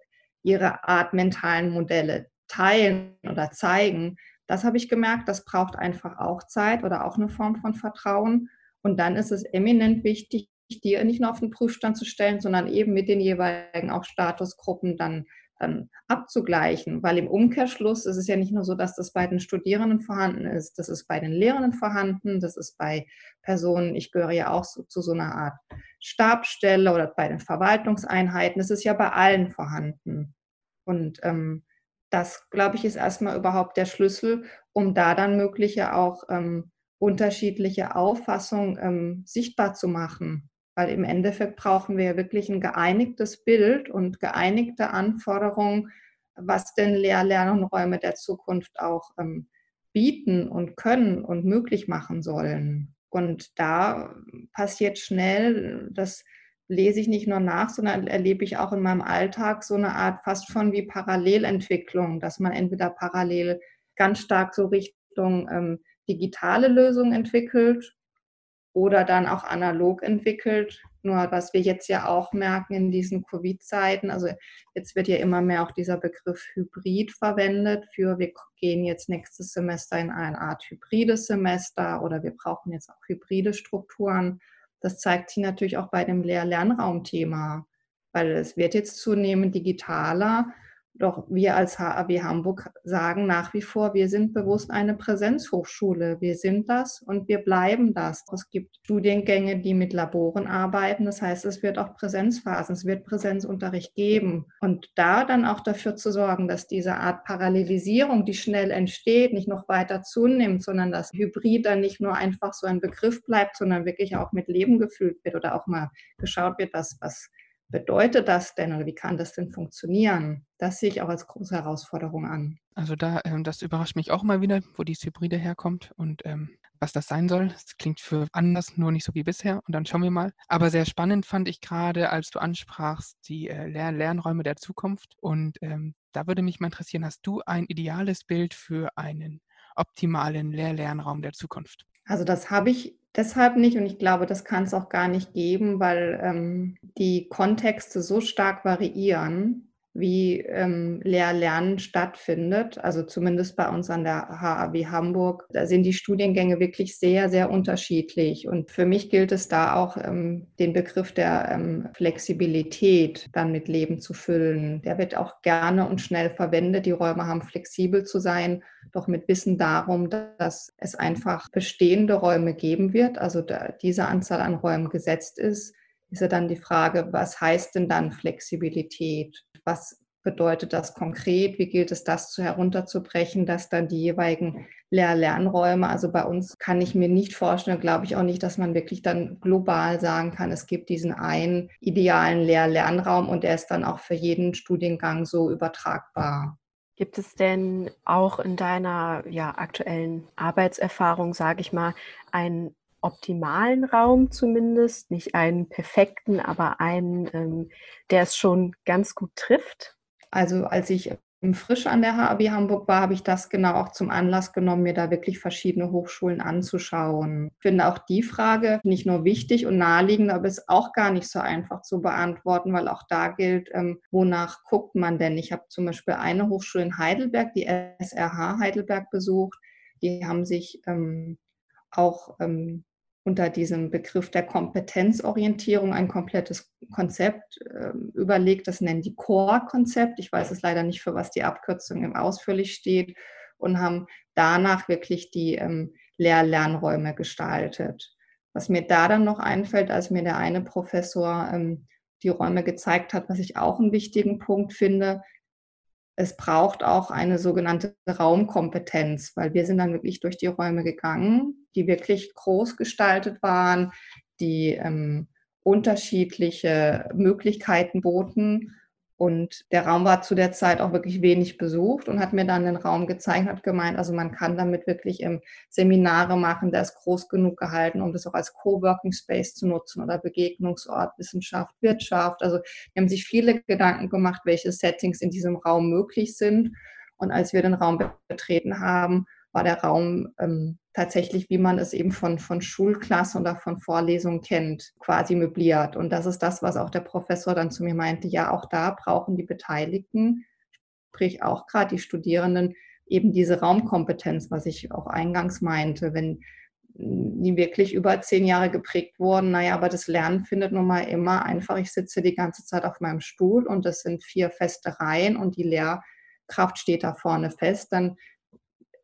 ihre Art mentalen Modelle teilen oder zeigen. Das habe ich gemerkt, das braucht einfach auch Zeit oder auch eine Form von Vertrauen. Und dann ist es eminent wichtig, die nicht nur auf den Prüfstand zu stellen, sondern eben mit den jeweiligen auch Statusgruppen dann dann abzugleichen, weil im Umkehrschluss ist es ja nicht nur so, dass das bei den Studierenden vorhanden ist, das ist bei den Lehrenden vorhanden, das ist bei Personen, ich gehöre ja auch so, zu so einer Art Stabstelle oder bei den Verwaltungseinheiten, das ist ja bei allen vorhanden. Und ähm, das, glaube ich, ist erstmal überhaupt der Schlüssel, um da dann mögliche auch ähm, unterschiedliche Auffassungen ähm, sichtbar zu machen. Weil im Endeffekt brauchen wir ja wirklich ein geeinigtes Bild und geeinigte Anforderungen, was denn Lehr-, Lern- und Räume der Zukunft auch ähm, bieten und können und möglich machen sollen. Und da passiert schnell, das lese ich nicht nur nach, sondern erlebe ich auch in meinem Alltag so eine Art fast schon wie Parallelentwicklung, dass man entweder parallel ganz stark so Richtung ähm, digitale Lösungen entwickelt oder dann auch analog entwickelt. Nur was wir jetzt ja auch merken in diesen Covid-Zeiten, also jetzt wird ja immer mehr auch dieser Begriff Hybrid verwendet für, wir gehen jetzt nächstes Semester in eine Art hybrides Semester oder wir brauchen jetzt auch hybride Strukturen. Das zeigt sich natürlich auch bei dem Lehr-Lernraum-Thema, weil es wird jetzt zunehmend digitaler doch wir als HAW Hamburg sagen nach wie vor, wir sind bewusst eine Präsenzhochschule. Wir sind das und wir bleiben das. Es gibt Studiengänge, die mit Laboren arbeiten. Das heißt, es wird auch Präsenzphasen, es wird Präsenzunterricht geben. Und da dann auch dafür zu sorgen, dass diese Art Parallelisierung, die schnell entsteht, nicht noch weiter zunimmt, sondern dass Hybrid dann nicht nur einfach so ein Begriff bleibt, sondern wirklich auch mit Leben gefüllt wird oder auch mal geschaut wird, was, was bedeutet das denn oder wie kann das denn funktionieren? Das sehe ich auch als große Herausforderung an. Also da, ähm, das überrascht mich auch mal wieder, wo dieses Hybride herkommt und ähm, was das sein soll. Das klingt für anders, nur nicht so wie bisher. Und dann schauen wir mal. Aber sehr spannend fand ich gerade, als du ansprachst, die äh, Lern Lernräume der Zukunft. Und ähm, da würde mich mal interessieren, hast du ein ideales Bild für einen optimalen Lehr-Lernraum der Zukunft? Also das habe ich deshalb nicht und ich glaube, das kann es auch gar nicht geben, weil ähm, die Kontexte so stark variieren wie ähm, Lehr-Lernen stattfindet. Also zumindest bei uns an der HAW Hamburg. Da sind die Studiengänge wirklich sehr, sehr unterschiedlich. Und für mich gilt es da auch, ähm, den Begriff der ähm, Flexibilität dann mit Leben zu füllen. Der wird auch gerne und schnell verwendet. Die Räume haben flexibel zu sein, doch mit Wissen darum, dass es einfach bestehende Räume geben wird. Also diese Anzahl an Räumen gesetzt ist ist ja dann die Frage, was heißt denn dann Flexibilität? Was bedeutet das konkret? Wie gilt es, das zu herunterzubrechen, dass dann die jeweiligen Lehr-Lernräume, also bei uns kann ich mir nicht vorstellen, glaube ich auch nicht, dass man wirklich dann global sagen kann, es gibt diesen einen idealen Lehr-Lernraum und der ist dann auch für jeden Studiengang so übertragbar. Gibt es denn auch in deiner ja, aktuellen Arbeitserfahrung, sage ich mal, einen optimalen Raum zumindest, nicht einen perfekten, aber einen, ähm, der es schon ganz gut trifft? Also als ich frisch an der HAB Hamburg war, habe ich das genau auch zum Anlass genommen, mir da wirklich verschiedene Hochschulen anzuschauen. Ich finde auch die Frage nicht nur wichtig und naheliegend, aber ist auch gar nicht so einfach zu beantworten, weil auch da gilt, ähm, wonach guckt man denn? Ich habe zum Beispiel eine Hochschule in Heidelberg, die SRH Heidelberg besucht. Die haben sich ähm, auch ähm, unter diesem Begriff der Kompetenzorientierung ein komplettes Konzept äh, überlegt. Das nennen die Core-Konzept. Ich weiß es leider nicht, für was die Abkürzung im ausführlich steht und haben danach wirklich die ähm, Lehr-Lernräume gestaltet. Was mir da dann noch einfällt, als mir der eine Professor ähm, die Räume gezeigt hat, was ich auch einen wichtigen Punkt finde, es braucht auch eine sogenannte Raumkompetenz, weil wir sind dann wirklich durch die Räume gegangen, die wirklich groß gestaltet waren, die ähm, unterschiedliche Möglichkeiten boten und der Raum war zu der Zeit auch wirklich wenig besucht und hat mir dann den Raum gezeigt, hat gemeint, also man kann damit wirklich im Seminare machen, der ist groß genug gehalten, um das auch als Coworking Space zu nutzen oder Begegnungsort, Wissenschaft, Wirtschaft. Also die haben sich viele Gedanken gemacht, welche Settings in diesem Raum möglich sind. Und als wir den Raum betreten haben, war der Raum ähm, tatsächlich, wie man es eben von, von Schulklassen oder von Vorlesungen kennt, quasi möbliert. Und das ist das, was auch der Professor dann zu mir meinte, ja, auch da brauchen die Beteiligten, sprich auch gerade die Studierenden, eben diese Raumkompetenz, was ich auch eingangs meinte, wenn die wirklich über zehn Jahre geprägt wurden, naja, aber das Lernen findet nun mal immer einfach, ich sitze die ganze Zeit auf meinem Stuhl und das sind vier feste Reihen und die Lehrkraft steht da vorne fest, dann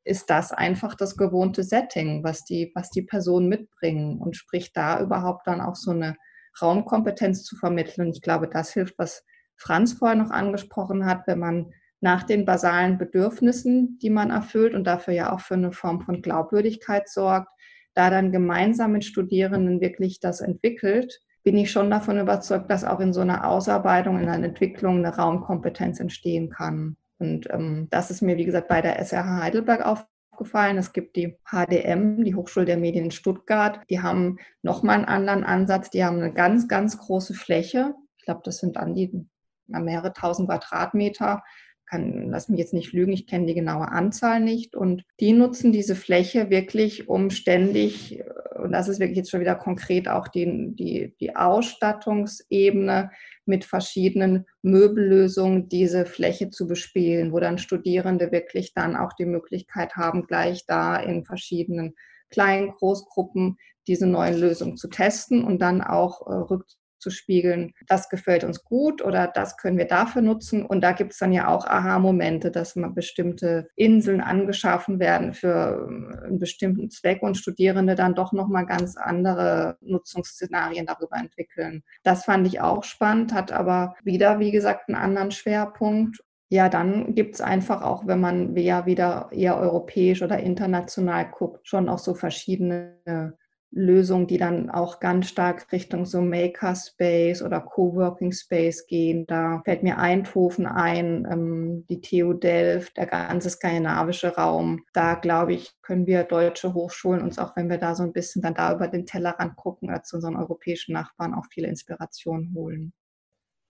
ist das einfach das gewohnte Setting, was die, was die Personen mitbringen und sprich da überhaupt dann auch so eine Raumkompetenz zu vermitteln. Ich glaube, das hilft, was Franz vorher noch angesprochen hat, wenn man nach den basalen Bedürfnissen, die man erfüllt und dafür ja auch für eine Form von Glaubwürdigkeit sorgt, da dann gemeinsam mit Studierenden wirklich das entwickelt, bin ich schon davon überzeugt, dass auch in so einer Ausarbeitung, in einer Entwicklung eine Raumkompetenz entstehen kann. Und ähm, das ist mir, wie gesagt, bei der SRH Heidelberg aufgefallen. Es gibt die HDM, die Hochschule der Medien in Stuttgart. Die haben nochmal einen anderen Ansatz. Die haben eine ganz, ganz große Fläche. Ich glaube, das sind an die mehrere tausend Quadratmeter kann, lass mich jetzt nicht lügen, ich kenne die genaue Anzahl nicht. Und die nutzen diese Fläche wirklich, um ständig, und das ist wirklich jetzt schon wieder konkret auch die, die, die Ausstattungsebene mit verschiedenen Möbellösungen diese Fläche zu bespielen, wo dann Studierende wirklich dann auch die Möglichkeit haben, gleich da in verschiedenen kleinen Großgruppen diese neuen Lösungen zu testen und dann auch äh, zu spiegeln, das gefällt uns gut oder das können wir dafür nutzen. Und da gibt es dann ja auch Aha-Momente, dass mal bestimmte Inseln angeschaffen werden für ähm, einen bestimmten Zweck und Studierende dann doch nochmal ganz andere Nutzungsszenarien darüber entwickeln. Das fand ich auch spannend, hat aber wieder, wie gesagt, einen anderen Schwerpunkt. Ja, dann gibt es einfach auch, wenn man ja wieder eher europäisch oder international guckt, schon auch so verschiedene Lösungen, die dann auch ganz stark Richtung so Makerspace oder Coworking Space gehen. Da fällt mir Eindhoven ein, ähm, die TU Delft, der ganze skandinavische Raum. Da glaube ich, können wir deutsche Hochschulen uns auch, wenn wir da so ein bisschen dann da über den Tellerrand gucken, als unseren europäischen Nachbarn auch viele Inspirationen holen.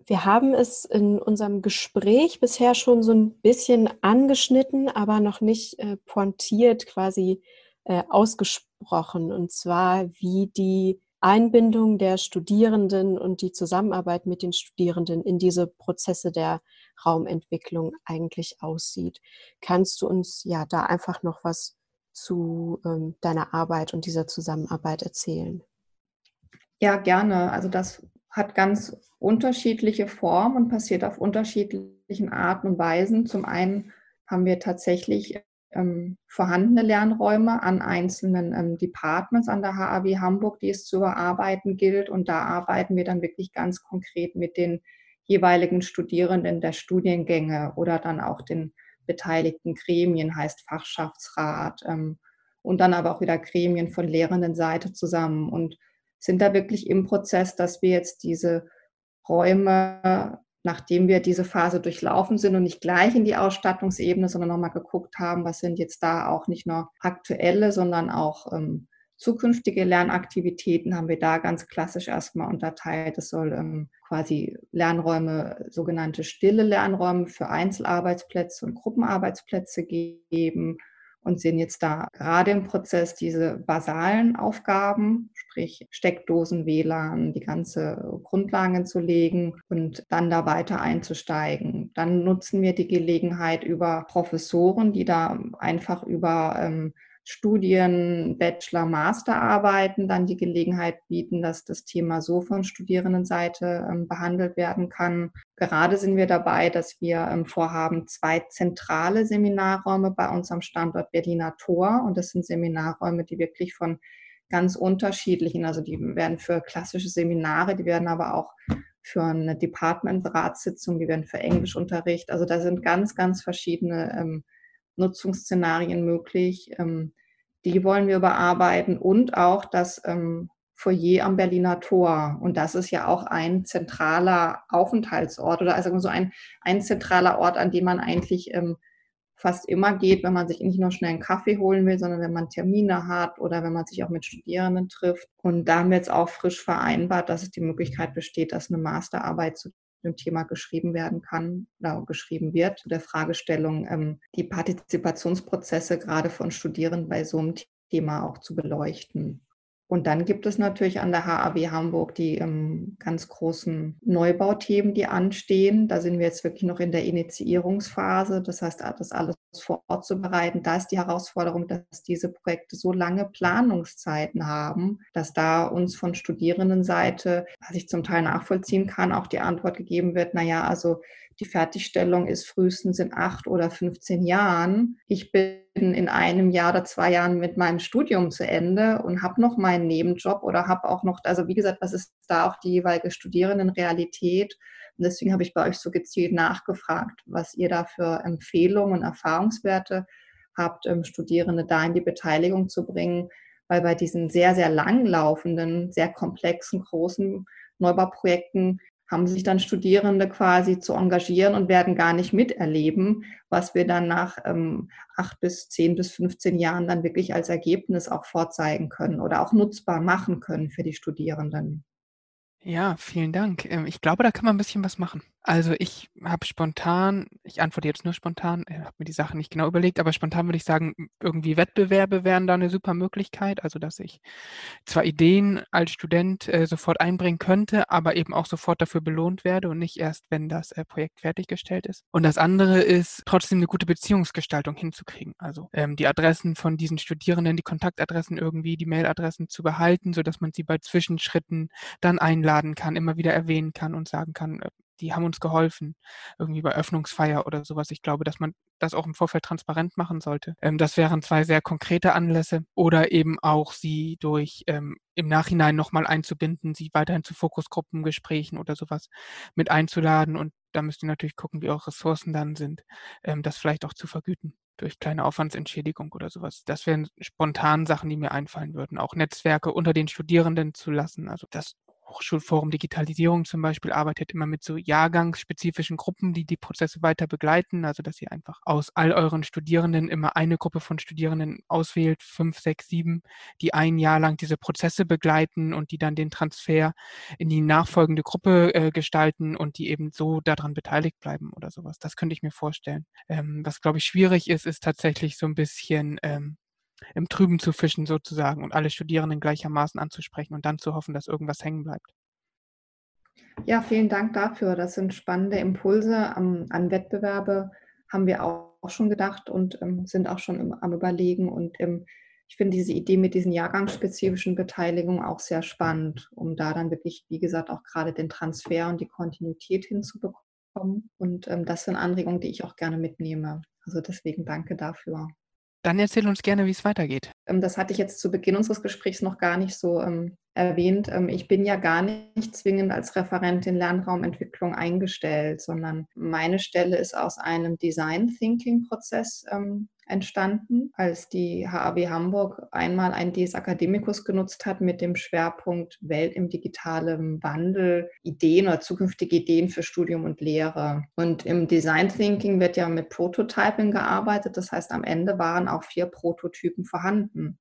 Wir haben es in unserem Gespräch bisher schon so ein bisschen angeschnitten, aber noch nicht äh, pointiert quasi äh, ausgesprochen, und zwar wie die Einbindung der Studierenden und die Zusammenarbeit mit den Studierenden in diese Prozesse der Raumentwicklung eigentlich aussieht. Kannst du uns ja da einfach noch was zu ähm, deiner Arbeit und dieser Zusammenarbeit erzählen? Ja, gerne. Also das hat ganz unterschiedliche Formen und passiert auf unterschiedlichen Arten und Weisen. Zum einen haben wir tatsächlich ähm, vorhandene Lernräume an einzelnen ähm, Departments an der HAW Hamburg, die es zu überarbeiten gilt. Und da arbeiten wir dann wirklich ganz konkret mit den jeweiligen Studierenden der Studiengänge oder dann auch den beteiligten Gremien, heißt Fachschaftsrat ähm, und dann aber auch wieder Gremien von Lehrendenseite zusammen und sind da wirklich im Prozess, dass wir jetzt diese Räume nachdem wir diese Phase durchlaufen sind und nicht gleich in die Ausstattungsebene, sondern nochmal geguckt haben, was sind jetzt da auch nicht nur aktuelle, sondern auch ähm, zukünftige Lernaktivitäten, haben wir da ganz klassisch erstmal unterteilt. Es soll ähm, quasi Lernräume, sogenannte stille Lernräume für Einzelarbeitsplätze und Gruppenarbeitsplätze geben und sind jetzt da gerade im Prozess, diese basalen Aufgaben, sprich Steckdosen, WLAN, die ganze Grundlagen zu legen und dann da weiter einzusteigen. Dann nutzen wir die Gelegenheit über Professoren, die da einfach über ähm, Studien, Bachelor, Masterarbeiten dann die Gelegenheit bieten, dass das Thema so von Studierendenseite ähm, behandelt werden kann. Gerade sind wir dabei, dass wir ähm, vorhaben, zwei zentrale Seminarräume bei uns am Standort Berliner Tor. Und das sind Seminarräume, die wirklich von ganz unterschiedlichen, also die werden für klassische Seminare, die werden aber auch für eine Department-Ratssitzung, die werden für Englischunterricht. Also da sind ganz, ganz verschiedene ähm, Nutzungsszenarien möglich. Ähm, die wollen wir überarbeiten und auch das ähm, Foyer am Berliner Tor. Und das ist ja auch ein zentraler Aufenthaltsort oder also so ein, ein zentraler Ort, an dem man eigentlich ähm, fast immer geht, wenn man sich nicht nur schnell einen Kaffee holen will, sondern wenn man Termine hat oder wenn man sich auch mit Studierenden trifft. Und da haben wir jetzt auch frisch vereinbart, dass es die Möglichkeit besteht, dass eine Masterarbeit zu dem Thema geschrieben werden kann oder geschrieben wird, zu der Fragestellung, ähm, die Partizipationsprozesse gerade von Studierenden bei so einem Thema auch zu beleuchten. Und dann gibt es natürlich an der HAW Hamburg die ähm, ganz großen Neubauthemen, die anstehen. Da sind wir jetzt wirklich noch in der Initiierungsphase. Das heißt, das alles vorzubereiten. Da ist die Herausforderung, dass diese Projekte so lange Planungszeiten haben, dass da uns von Studierendenseite, was ich zum Teil nachvollziehen kann, auch die Antwort gegeben wird, naja, also die Fertigstellung ist frühestens in acht oder 15 Jahren. Ich bin in einem Jahr oder zwei Jahren mit meinem Studium zu Ende und habe noch meinen Nebenjob oder habe auch noch, also wie gesagt, was ist da auch die jeweilige Studierendenrealität? Und deswegen habe ich bei euch so gezielt nachgefragt, was ihr da für Empfehlungen und Erfahrungswerte habt, ähm, Studierende da in die Beteiligung zu bringen, weil bei diesen sehr, sehr langlaufenden, sehr komplexen, großen Neubauprojekten haben sich dann Studierende quasi zu engagieren und werden gar nicht miterleben, was wir dann nach ähm, acht bis zehn bis 15 Jahren dann wirklich als Ergebnis auch vorzeigen können oder auch nutzbar machen können für die Studierenden. Ja, vielen Dank. Ähm, ich glaube, da kann man ein bisschen was machen. Also ich habe spontan, ich antworte jetzt nur spontan, äh, habe mir die Sache nicht genau überlegt, aber spontan würde ich sagen, irgendwie Wettbewerbe wären da eine super Möglichkeit. Also dass ich zwar Ideen als Student äh, sofort einbringen könnte, aber eben auch sofort dafür belohnt werde und nicht erst, wenn das äh, Projekt fertiggestellt ist. Und das andere ist, trotzdem eine gute Beziehungsgestaltung hinzukriegen. Also ähm, die Adressen von diesen Studierenden, die Kontaktadressen irgendwie, die Mailadressen zu behalten, sodass man sie bei Zwischenschritten dann einladen kann, immer wieder erwähnen kann und sagen kann, äh, die haben uns geholfen, irgendwie bei Öffnungsfeier oder sowas. Ich glaube, dass man das auch im Vorfeld transparent machen sollte. Ähm, das wären zwei sehr konkrete Anlässe oder eben auch sie durch ähm, im Nachhinein nochmal einzubinden, sie weiterhin zu Fokusgruppengesprächen oder sowas mit einzuladen und da müsst ihr natürlich gucken, wie eure Ressourcen dann sind, ähm, das vielleicht auch zu vergüten. durch kleine Aufwandsentschädigung oder sowas. Das wären spontan Sachen, die mir einfallen würden. Auch Netzwerke unter den Studierenden zu lassen. Also das Hochschulforum Digitalisierung zum Beispiel arbeitet immer mit so jahrgangsspezifischen Gruppen, die die Prozesse weiter begleiten. Also dass ihr einfach aus all euren Studierenden immer eine Gruppe von Studierenden auswählt, fünf, sechs, sieben, die ein Jahr lang diese Prozesse begleiten und die dann den Transfer in die nachfolgende Gruppe äh, gestalten und die eben so daran beteiligt bleiben oder sowas. Das könnte ich mir vorstellen. Ähm, was, glaube ich, schwierig ist, ist tatsächlich so ein bisschen ähm, im Trüben zu fischen sozusagen und alle Studierenden gleichermaßen anzusprechen und dann zu hoffen, dass irgendwas hängen bleibt. Ja, vielen Dank dafür. Das sind spannende Impulse. Am, an Wettbewerbe haben wir auch, auch schon gedacht und ähm, sind auch schon im, am Überlegen. Und ähm, ich finde diese Idee mit diesen jahrgangsspezifischen Beteiligungen auch sehr spannend, um da dann wirklich, wie gesagt, auch gerade den Transfer und die Kontinuität hinzubekommen. Und ähm, das sind Anregungen, die ich auch gerne mitnehme. Also deswegen danke dafür. Dann erzähl uns gerne, wie es weitergeht. Ähm, das hatte ich jetzt zu Beginn unseres Gesprächs noch gar nicht so ähm, erwähnt. Ähm, ich bin ja gar nicht zwingend als Referentin Lernraumentwicklung eingestellt, sondern meine Stelle ist aus einem Design Thinking Prozess ähm, entstanden, als die HAW Hamburg einmal ein DS Academicus genutzt hat mit dem Schwerpunkt Welt im digitalen Wandel, Ideen oder zukünftige Ideen für Studium und Lehre. Und im Design Thinking wird ja mit Prototyping gearbeitet. Das heißt, am Ende waren auch vier Prototypen vorhanden.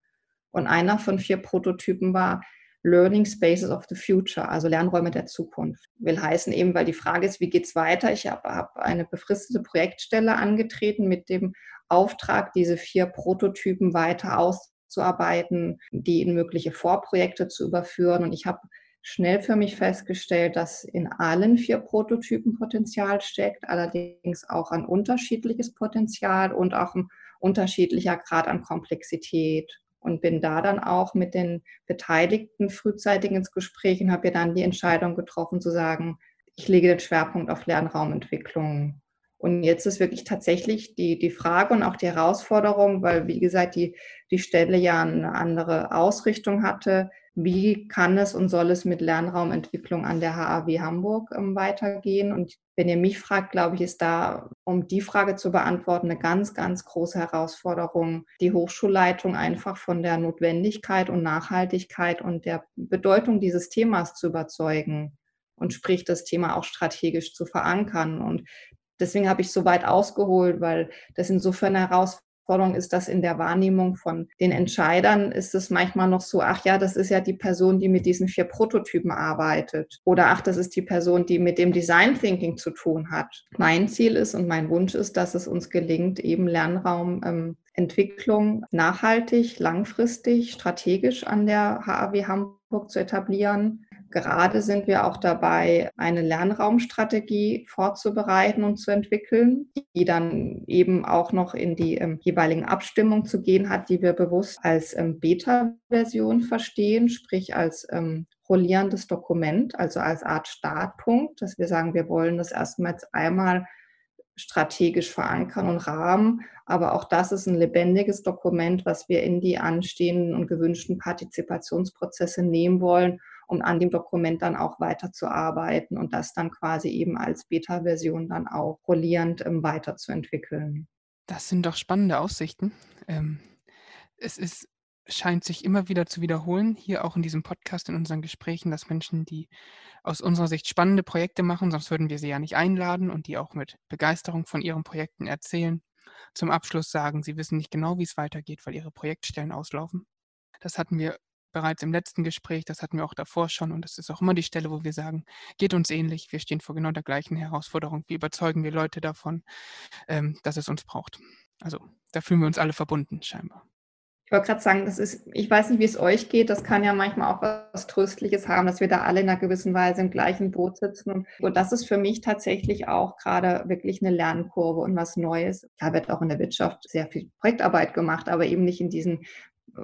Und einer von vier Prototypen war, Learning Spaces of the Future, also Lernräume der Zukunft. Will heißen eben, weil die Frage ist, wie geht es weiter? Ich habe hab eine befristete Projektstelle angetreten mit dem Auftrag, diese vier Prototypen weiter auszuarbeiten, die in mögliche Vorprojekte zu überführen. Und ich habe schnell für mich festgestellt, dass in allen vier Prototypen Potenzial steckt, allerdings auch ein unterschiedliches Potenzial und auch ein unterschiedlicher Grad an Komplexität und bin da dann auch mit den Beteiligten frühzeitig ins Gespräch und habe ja dann die Entscheidung getroffen zu sagen, ich lege den Schwerpunkt auf Lernraumentwicklung. Und jetzt ist wirklich tatsächlich die, die Frage und auch die Herausforderung, weil, wie gesagt, die, die Stelle ja eine andere Ausrichtung hatte, wie kann es und soll es mit Lernraumentwicklung an der HAW Hamburg ähm, weitergehen? Und wenn ihr mich fragt, glaube ich, ist da, um die Frage zu beantworten, eine ganz, ganz große Herausforderung, die Hochschulleitung einfach von der Notwendigkeit und Nachhaltigkeit und der Bedeutung dieses Themas zu überzeugen und sprich das Thema auch strategisch zu verankern. Und deswegen habe ich so weit ausgeholt, weil das insofern eine Herausforderung Herausforderung ist, dass in der Wahrnehmung von den Entscheidern ist es manchmal noch so, ach ja, das ist ja die Person, die mit diesen vier Prototypen arbeitet. Oder ach, das ist die Person, die mit dem Design Thinking zu tun hat. Mein Ziel ist und mein Wunsch ist, dass es uns gelingt, eben Lernraum ähm, Entwicklung nachhaltig, langfristig, strategisch an der HAW Hamburg zu etablieren Gerade sind wir auch dabei, eine Lernraumstrategie vorzubereiten und zu entwickeln, die dann eben auch noch in die ähm, jeweiligen Abstimmungen zu gehen hat, die wir bewusst als ähm, Beta-Version verstehen, sprich als ähm, rollierendes Dokument, also als Art Startpunkt, dass wir sagen, wir wollen das erstmals einmal strategisch verankern und rahmen. Aber auch das ist ein lebendiges Dokument, was wir in die anstehenden und gewünschten Partizipationsprozesse nehmen wollen um an dem Dokument dann auch weiterzuarbeiten und das dann quasi eben als Beta-Version dann auch rollierend ähm, weiterzuentwickeln. Das sind doch spannende Aussichten. Ähm, es ist, scheint sich immer wieder zu wiederholen, hier auch in diesem Podcast, in unseren Gesprächen, dass Menschen, die aus unserer Sicht spannende Projekte machen, sonst würden wir sie ja nicht einladen und die auch mit Begeisterung von ihren Projekten erzählen, zum Abschluss sagen, sie wissen nicht genau, wie es weitergeht, weil ihre Projektstellen auslaufen. Das hatten wir bereits im letzten Gespräch, das hatten wir auch davor schon und das ist auch immer die Stelle, wo wir sagen, geht uns ähnlich, wir stehen vor genau der gleichen Herausforderung. Wie überzeugen wir Leute davon, ähm, dass es uns braucht? Also da fühlen wir uns alle verbunden, scheinbar. Ich wollte gerade sagen, das ist, ich weiß nicht, wie es euch geht, das kann ja manchmal auch was Tröstliches haben, dass wir da alle in einer gewissen Weise im gleichen Boot sitzen. Und das ist für mich tatsächlich auch gerade wirklich eine Lernkurve und was Neues. Da wird auch in der Wirtschaft sehr viel Projektarbeit gemacht, aber eben nicht in diesen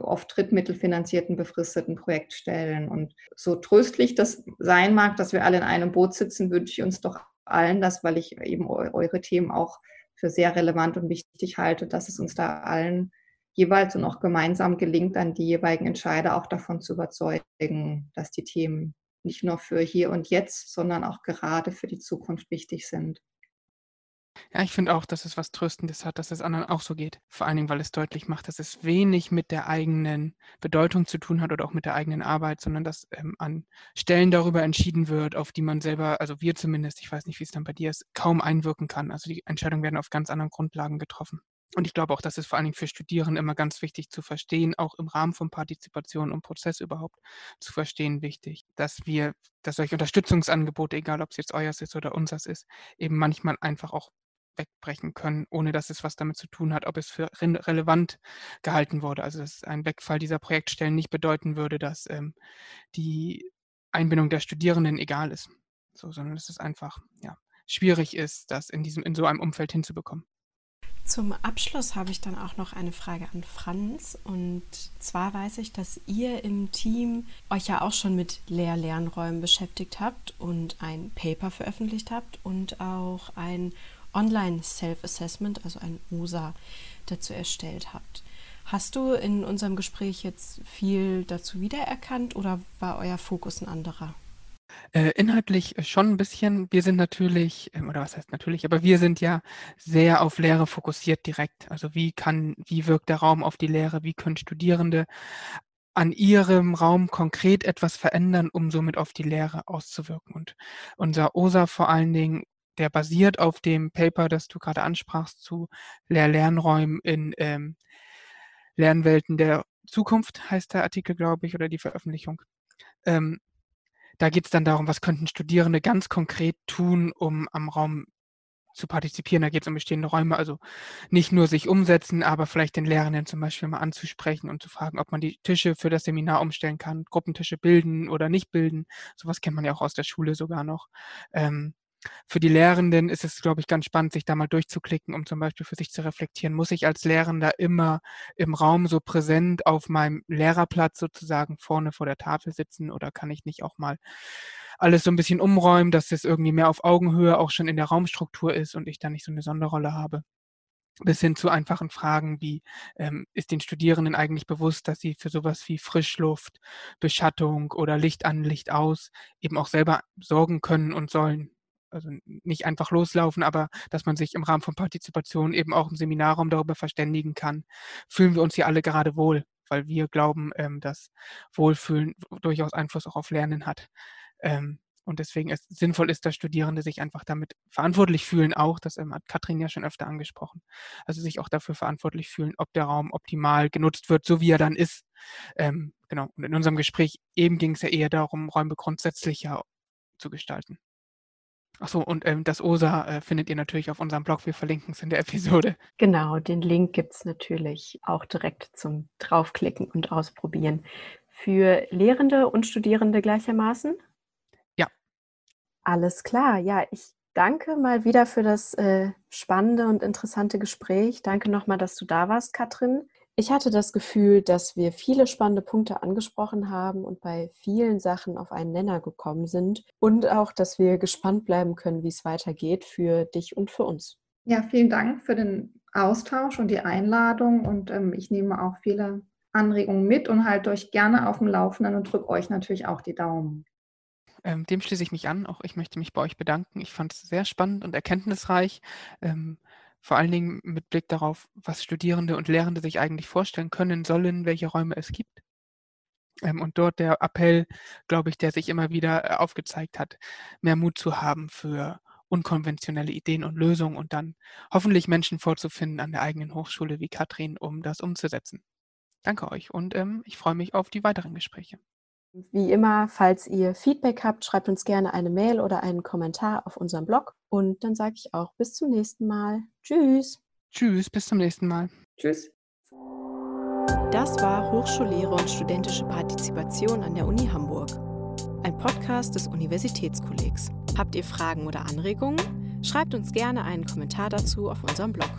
oft drittmittelfinanzierten befristeten Projektstellen. Und so tröstlich das sein mag, dass wir alle in einem Boot sitzen, wünsche ich uns doch allen das, weil ich eben eure Themen auch für sehr relevant und wichtig halte, dass es uns da allen jeweils und auch gemeinsam gelingt, dann die jeweiligen Entscheider auch davon zu überzeugen, dass die Themen nicht nur für hier und jetzt, sondern auch gerade für die Zukunft wichtig sind. Ja, ich finde auch, dass es was Tröstendes hat, dass es anderen auch so geht. Vor allen Dingen, weil es deutlich macht, dass es wenig mit der eigenen Bedeutung zu tun hat oder auch mit der eigenen Arbeit, sondern dass ähm, an Stellen darüber entschieden wird, auf die man selber, also wir zumindest, ich weiß nicht, wie es dann bei dir ist, kaum einwirken kann. Also die Entscheidungen werden auf ganz anderen Grundlagen getroffen. Und ich glaube auch, das ist vor allen Dingen für Studierende immer ganz wichtig zu verstehen, auch im Rahmen von Partizipation und Prozess überhaupt zu verstehen, wichtig, dass wir, dass solche Unterstützungsangebote, egal ob es jetzt euers ist oder unseres ist, eben manchmal einfach auch wegbrechen können, ohne dass es was damit zu tun hat, ob es für re relevant gehalten wurde. Also dass ein Wegfall dieser Projektstellen nicht bedeuten würde, dass ähm, die Einbindung der Studierenden egal ist, so, sondern dass es einfach ja, schwierig ist, das in, diesem, in so einem Umfeld hinzubekommen. Zum Abschluss habe ich dann auch noch eine Frage an Franz. Und zwar weiß ich, dass ihr im Team euch ja auch schon mit Lehr-Lernräumen beschäftigt habt und ein Paper veröffentlicht habt und auch ein Online-Self-Assessment, also ein OSA, dazu erstellt habt. Hast du in unserem Gespräch jetzt viel dazu wiedererkannt oder war euer Fokus ein anderer? Äh, inhaltlich schon ein bisschen. Wir sind natürlich, ähm, oder was heißt natürlich, aber wir sind ja sehr auf Lehre fokussiert direkt. Also wie kann, wie wirkt der Raum auf die Lehre? Wie können Studierende an ihrem Raum konkret etwas verändern, um somit auf die Lehre auszuwirken? Und unser OSA vor allen Dingen, der basiert auf dem Paper, das du gerade ansprachst, zu Lehr-Lernräumen in ähm, Lernwelten der Zukunft, heißt der Artikel, glaube ich, oder die Veröffentlichung. Ähm, da geht es dann darum, was könnten Studierende ganz konkret tun, um am Raum zu partizipieren. Da geht es um bestehende Räume, also nicht nur sich umsetzen, aber vielleicht den Lehrenden zum Beispiel mal anzusprechen und zu fragen, ob man die Tische für das Seminar umstellen kann, Gruppentische bilden oder nicht bilden. Sowas kennt man ja auch aus der Schule sogar noch. Ähm, für die Lehrenden ist es, glaube ich, ganz spannend, sich da mal durchzuklicken, um zum Beispiel für sich zu reflektieren. Muss ich als Lehrender immer im Raum so präsent auf meinem Lehrerplatz sozusagen vorne vor der Tafel sitzen oder kann ich nicht auch mal alles so ein bisschen umräumen, dass es irgendwie mehr auf Augenhöhe auch schon in der Raumstruktur ist und ich da nicht so eine Sonderrolle habe? bis hin zu einfachen Fragen wie, ähm, ist den Studierenden eigentlich bewusst, dass sie für sowas wie Frischluft, Beschattung oder Licht an, Licht aus eben auch selber sorgen können und sollen also nicht einfach loslaufen, aber dass man sich im Rahmen von Partizipation eben auch im Seminarraum darüber verständigen kann, fühlen wir uns hier alle gerade wohl, weil wir glauben, ähm, dass Wohlfühlen durchaus Einfluss auch auf Lernen hat. Ähm, und deswegen ist sinnvoll ist, dass Studierende sich einfach damit verantwortlich fühlen, auch, das ähm, hat Katrin ja schon öfter angesprochen, also sich auch dafür verantwortlich fühlen, ob der Raum optimal genutzt wird, so wie er dann ist. Ähm, genau. Und in unserem Gespräch eben ging es ja eher darum, Räume grundsätzlicher zu gestalten. Achso, und ähm, das OSA äh, findet ihr natürlich auf unserem Blog. Wir verlinken es in der (laughs) Episode. Genau, den Link gibt es natürlich auch direkt zum Draufklicken und Ausprobieren. Für Lehrende und Studierende gleichermaßen? Ja. Alles klar. Ja, ich danke mal wieder für das äh, spannende und interessante Gespräch. Danke nochmal, dass du da warst, Katrin. Ich hatte das Gefühl, dass wir viele spannende Punkte angesprochen haben und bei vielen Sachen auf einen Nenner gekommen sind und auch, dass wir gespannt bleiben können, wie es weitergeht für dich und für uns. Ja, vielen Dank für den Austausch und die Einladung und ähm, ich nehme auch viele Anregungen mit und halte euch gerne auf dem Laufenden und drücke euch natürlich auch die Daumen. Ähm, dem schließe ich mich an. Auch ich möchte mich bei euch bedanken. Ich fand es sehr spannend und erkenntnisreich. Ähm, vor allen Dingen mit Blick darauf, was Studierende und Lehrende sich eigentlich vorstellen können sollen, welche Räume es gibt. Ähm, und dort der Appell, glaube ich, der sich immer wieder äh, aufgezeigt hat, mehr Mut zu haben für unkonventionelle Ideen und Lösungen und dann hoffentlich Menschen vorzufinden an der eigenen Hochschule wie Katrin, um das umzusetzen. Danke euch und ähm, ich freue mich auf die weiteren Gespräche. Wie immer, falls ihr Feedback habt, schreibt uns gerne eine Mail oder einen Kommentar auf unserem Blog. Und dann sage ich auch bis zum nächsten Mal. Tschüss. Tschüss, bis zum nächsten Mal. Tschüss. Das war Hochschullehre und studentische Partizipation an der Uni Hamburg. Ein Podcast des Universitätskollegs. Habt ihr Fragen oder Anregungen? Schreibt uns gerne einen Kommentar dazu auf unserem Blog.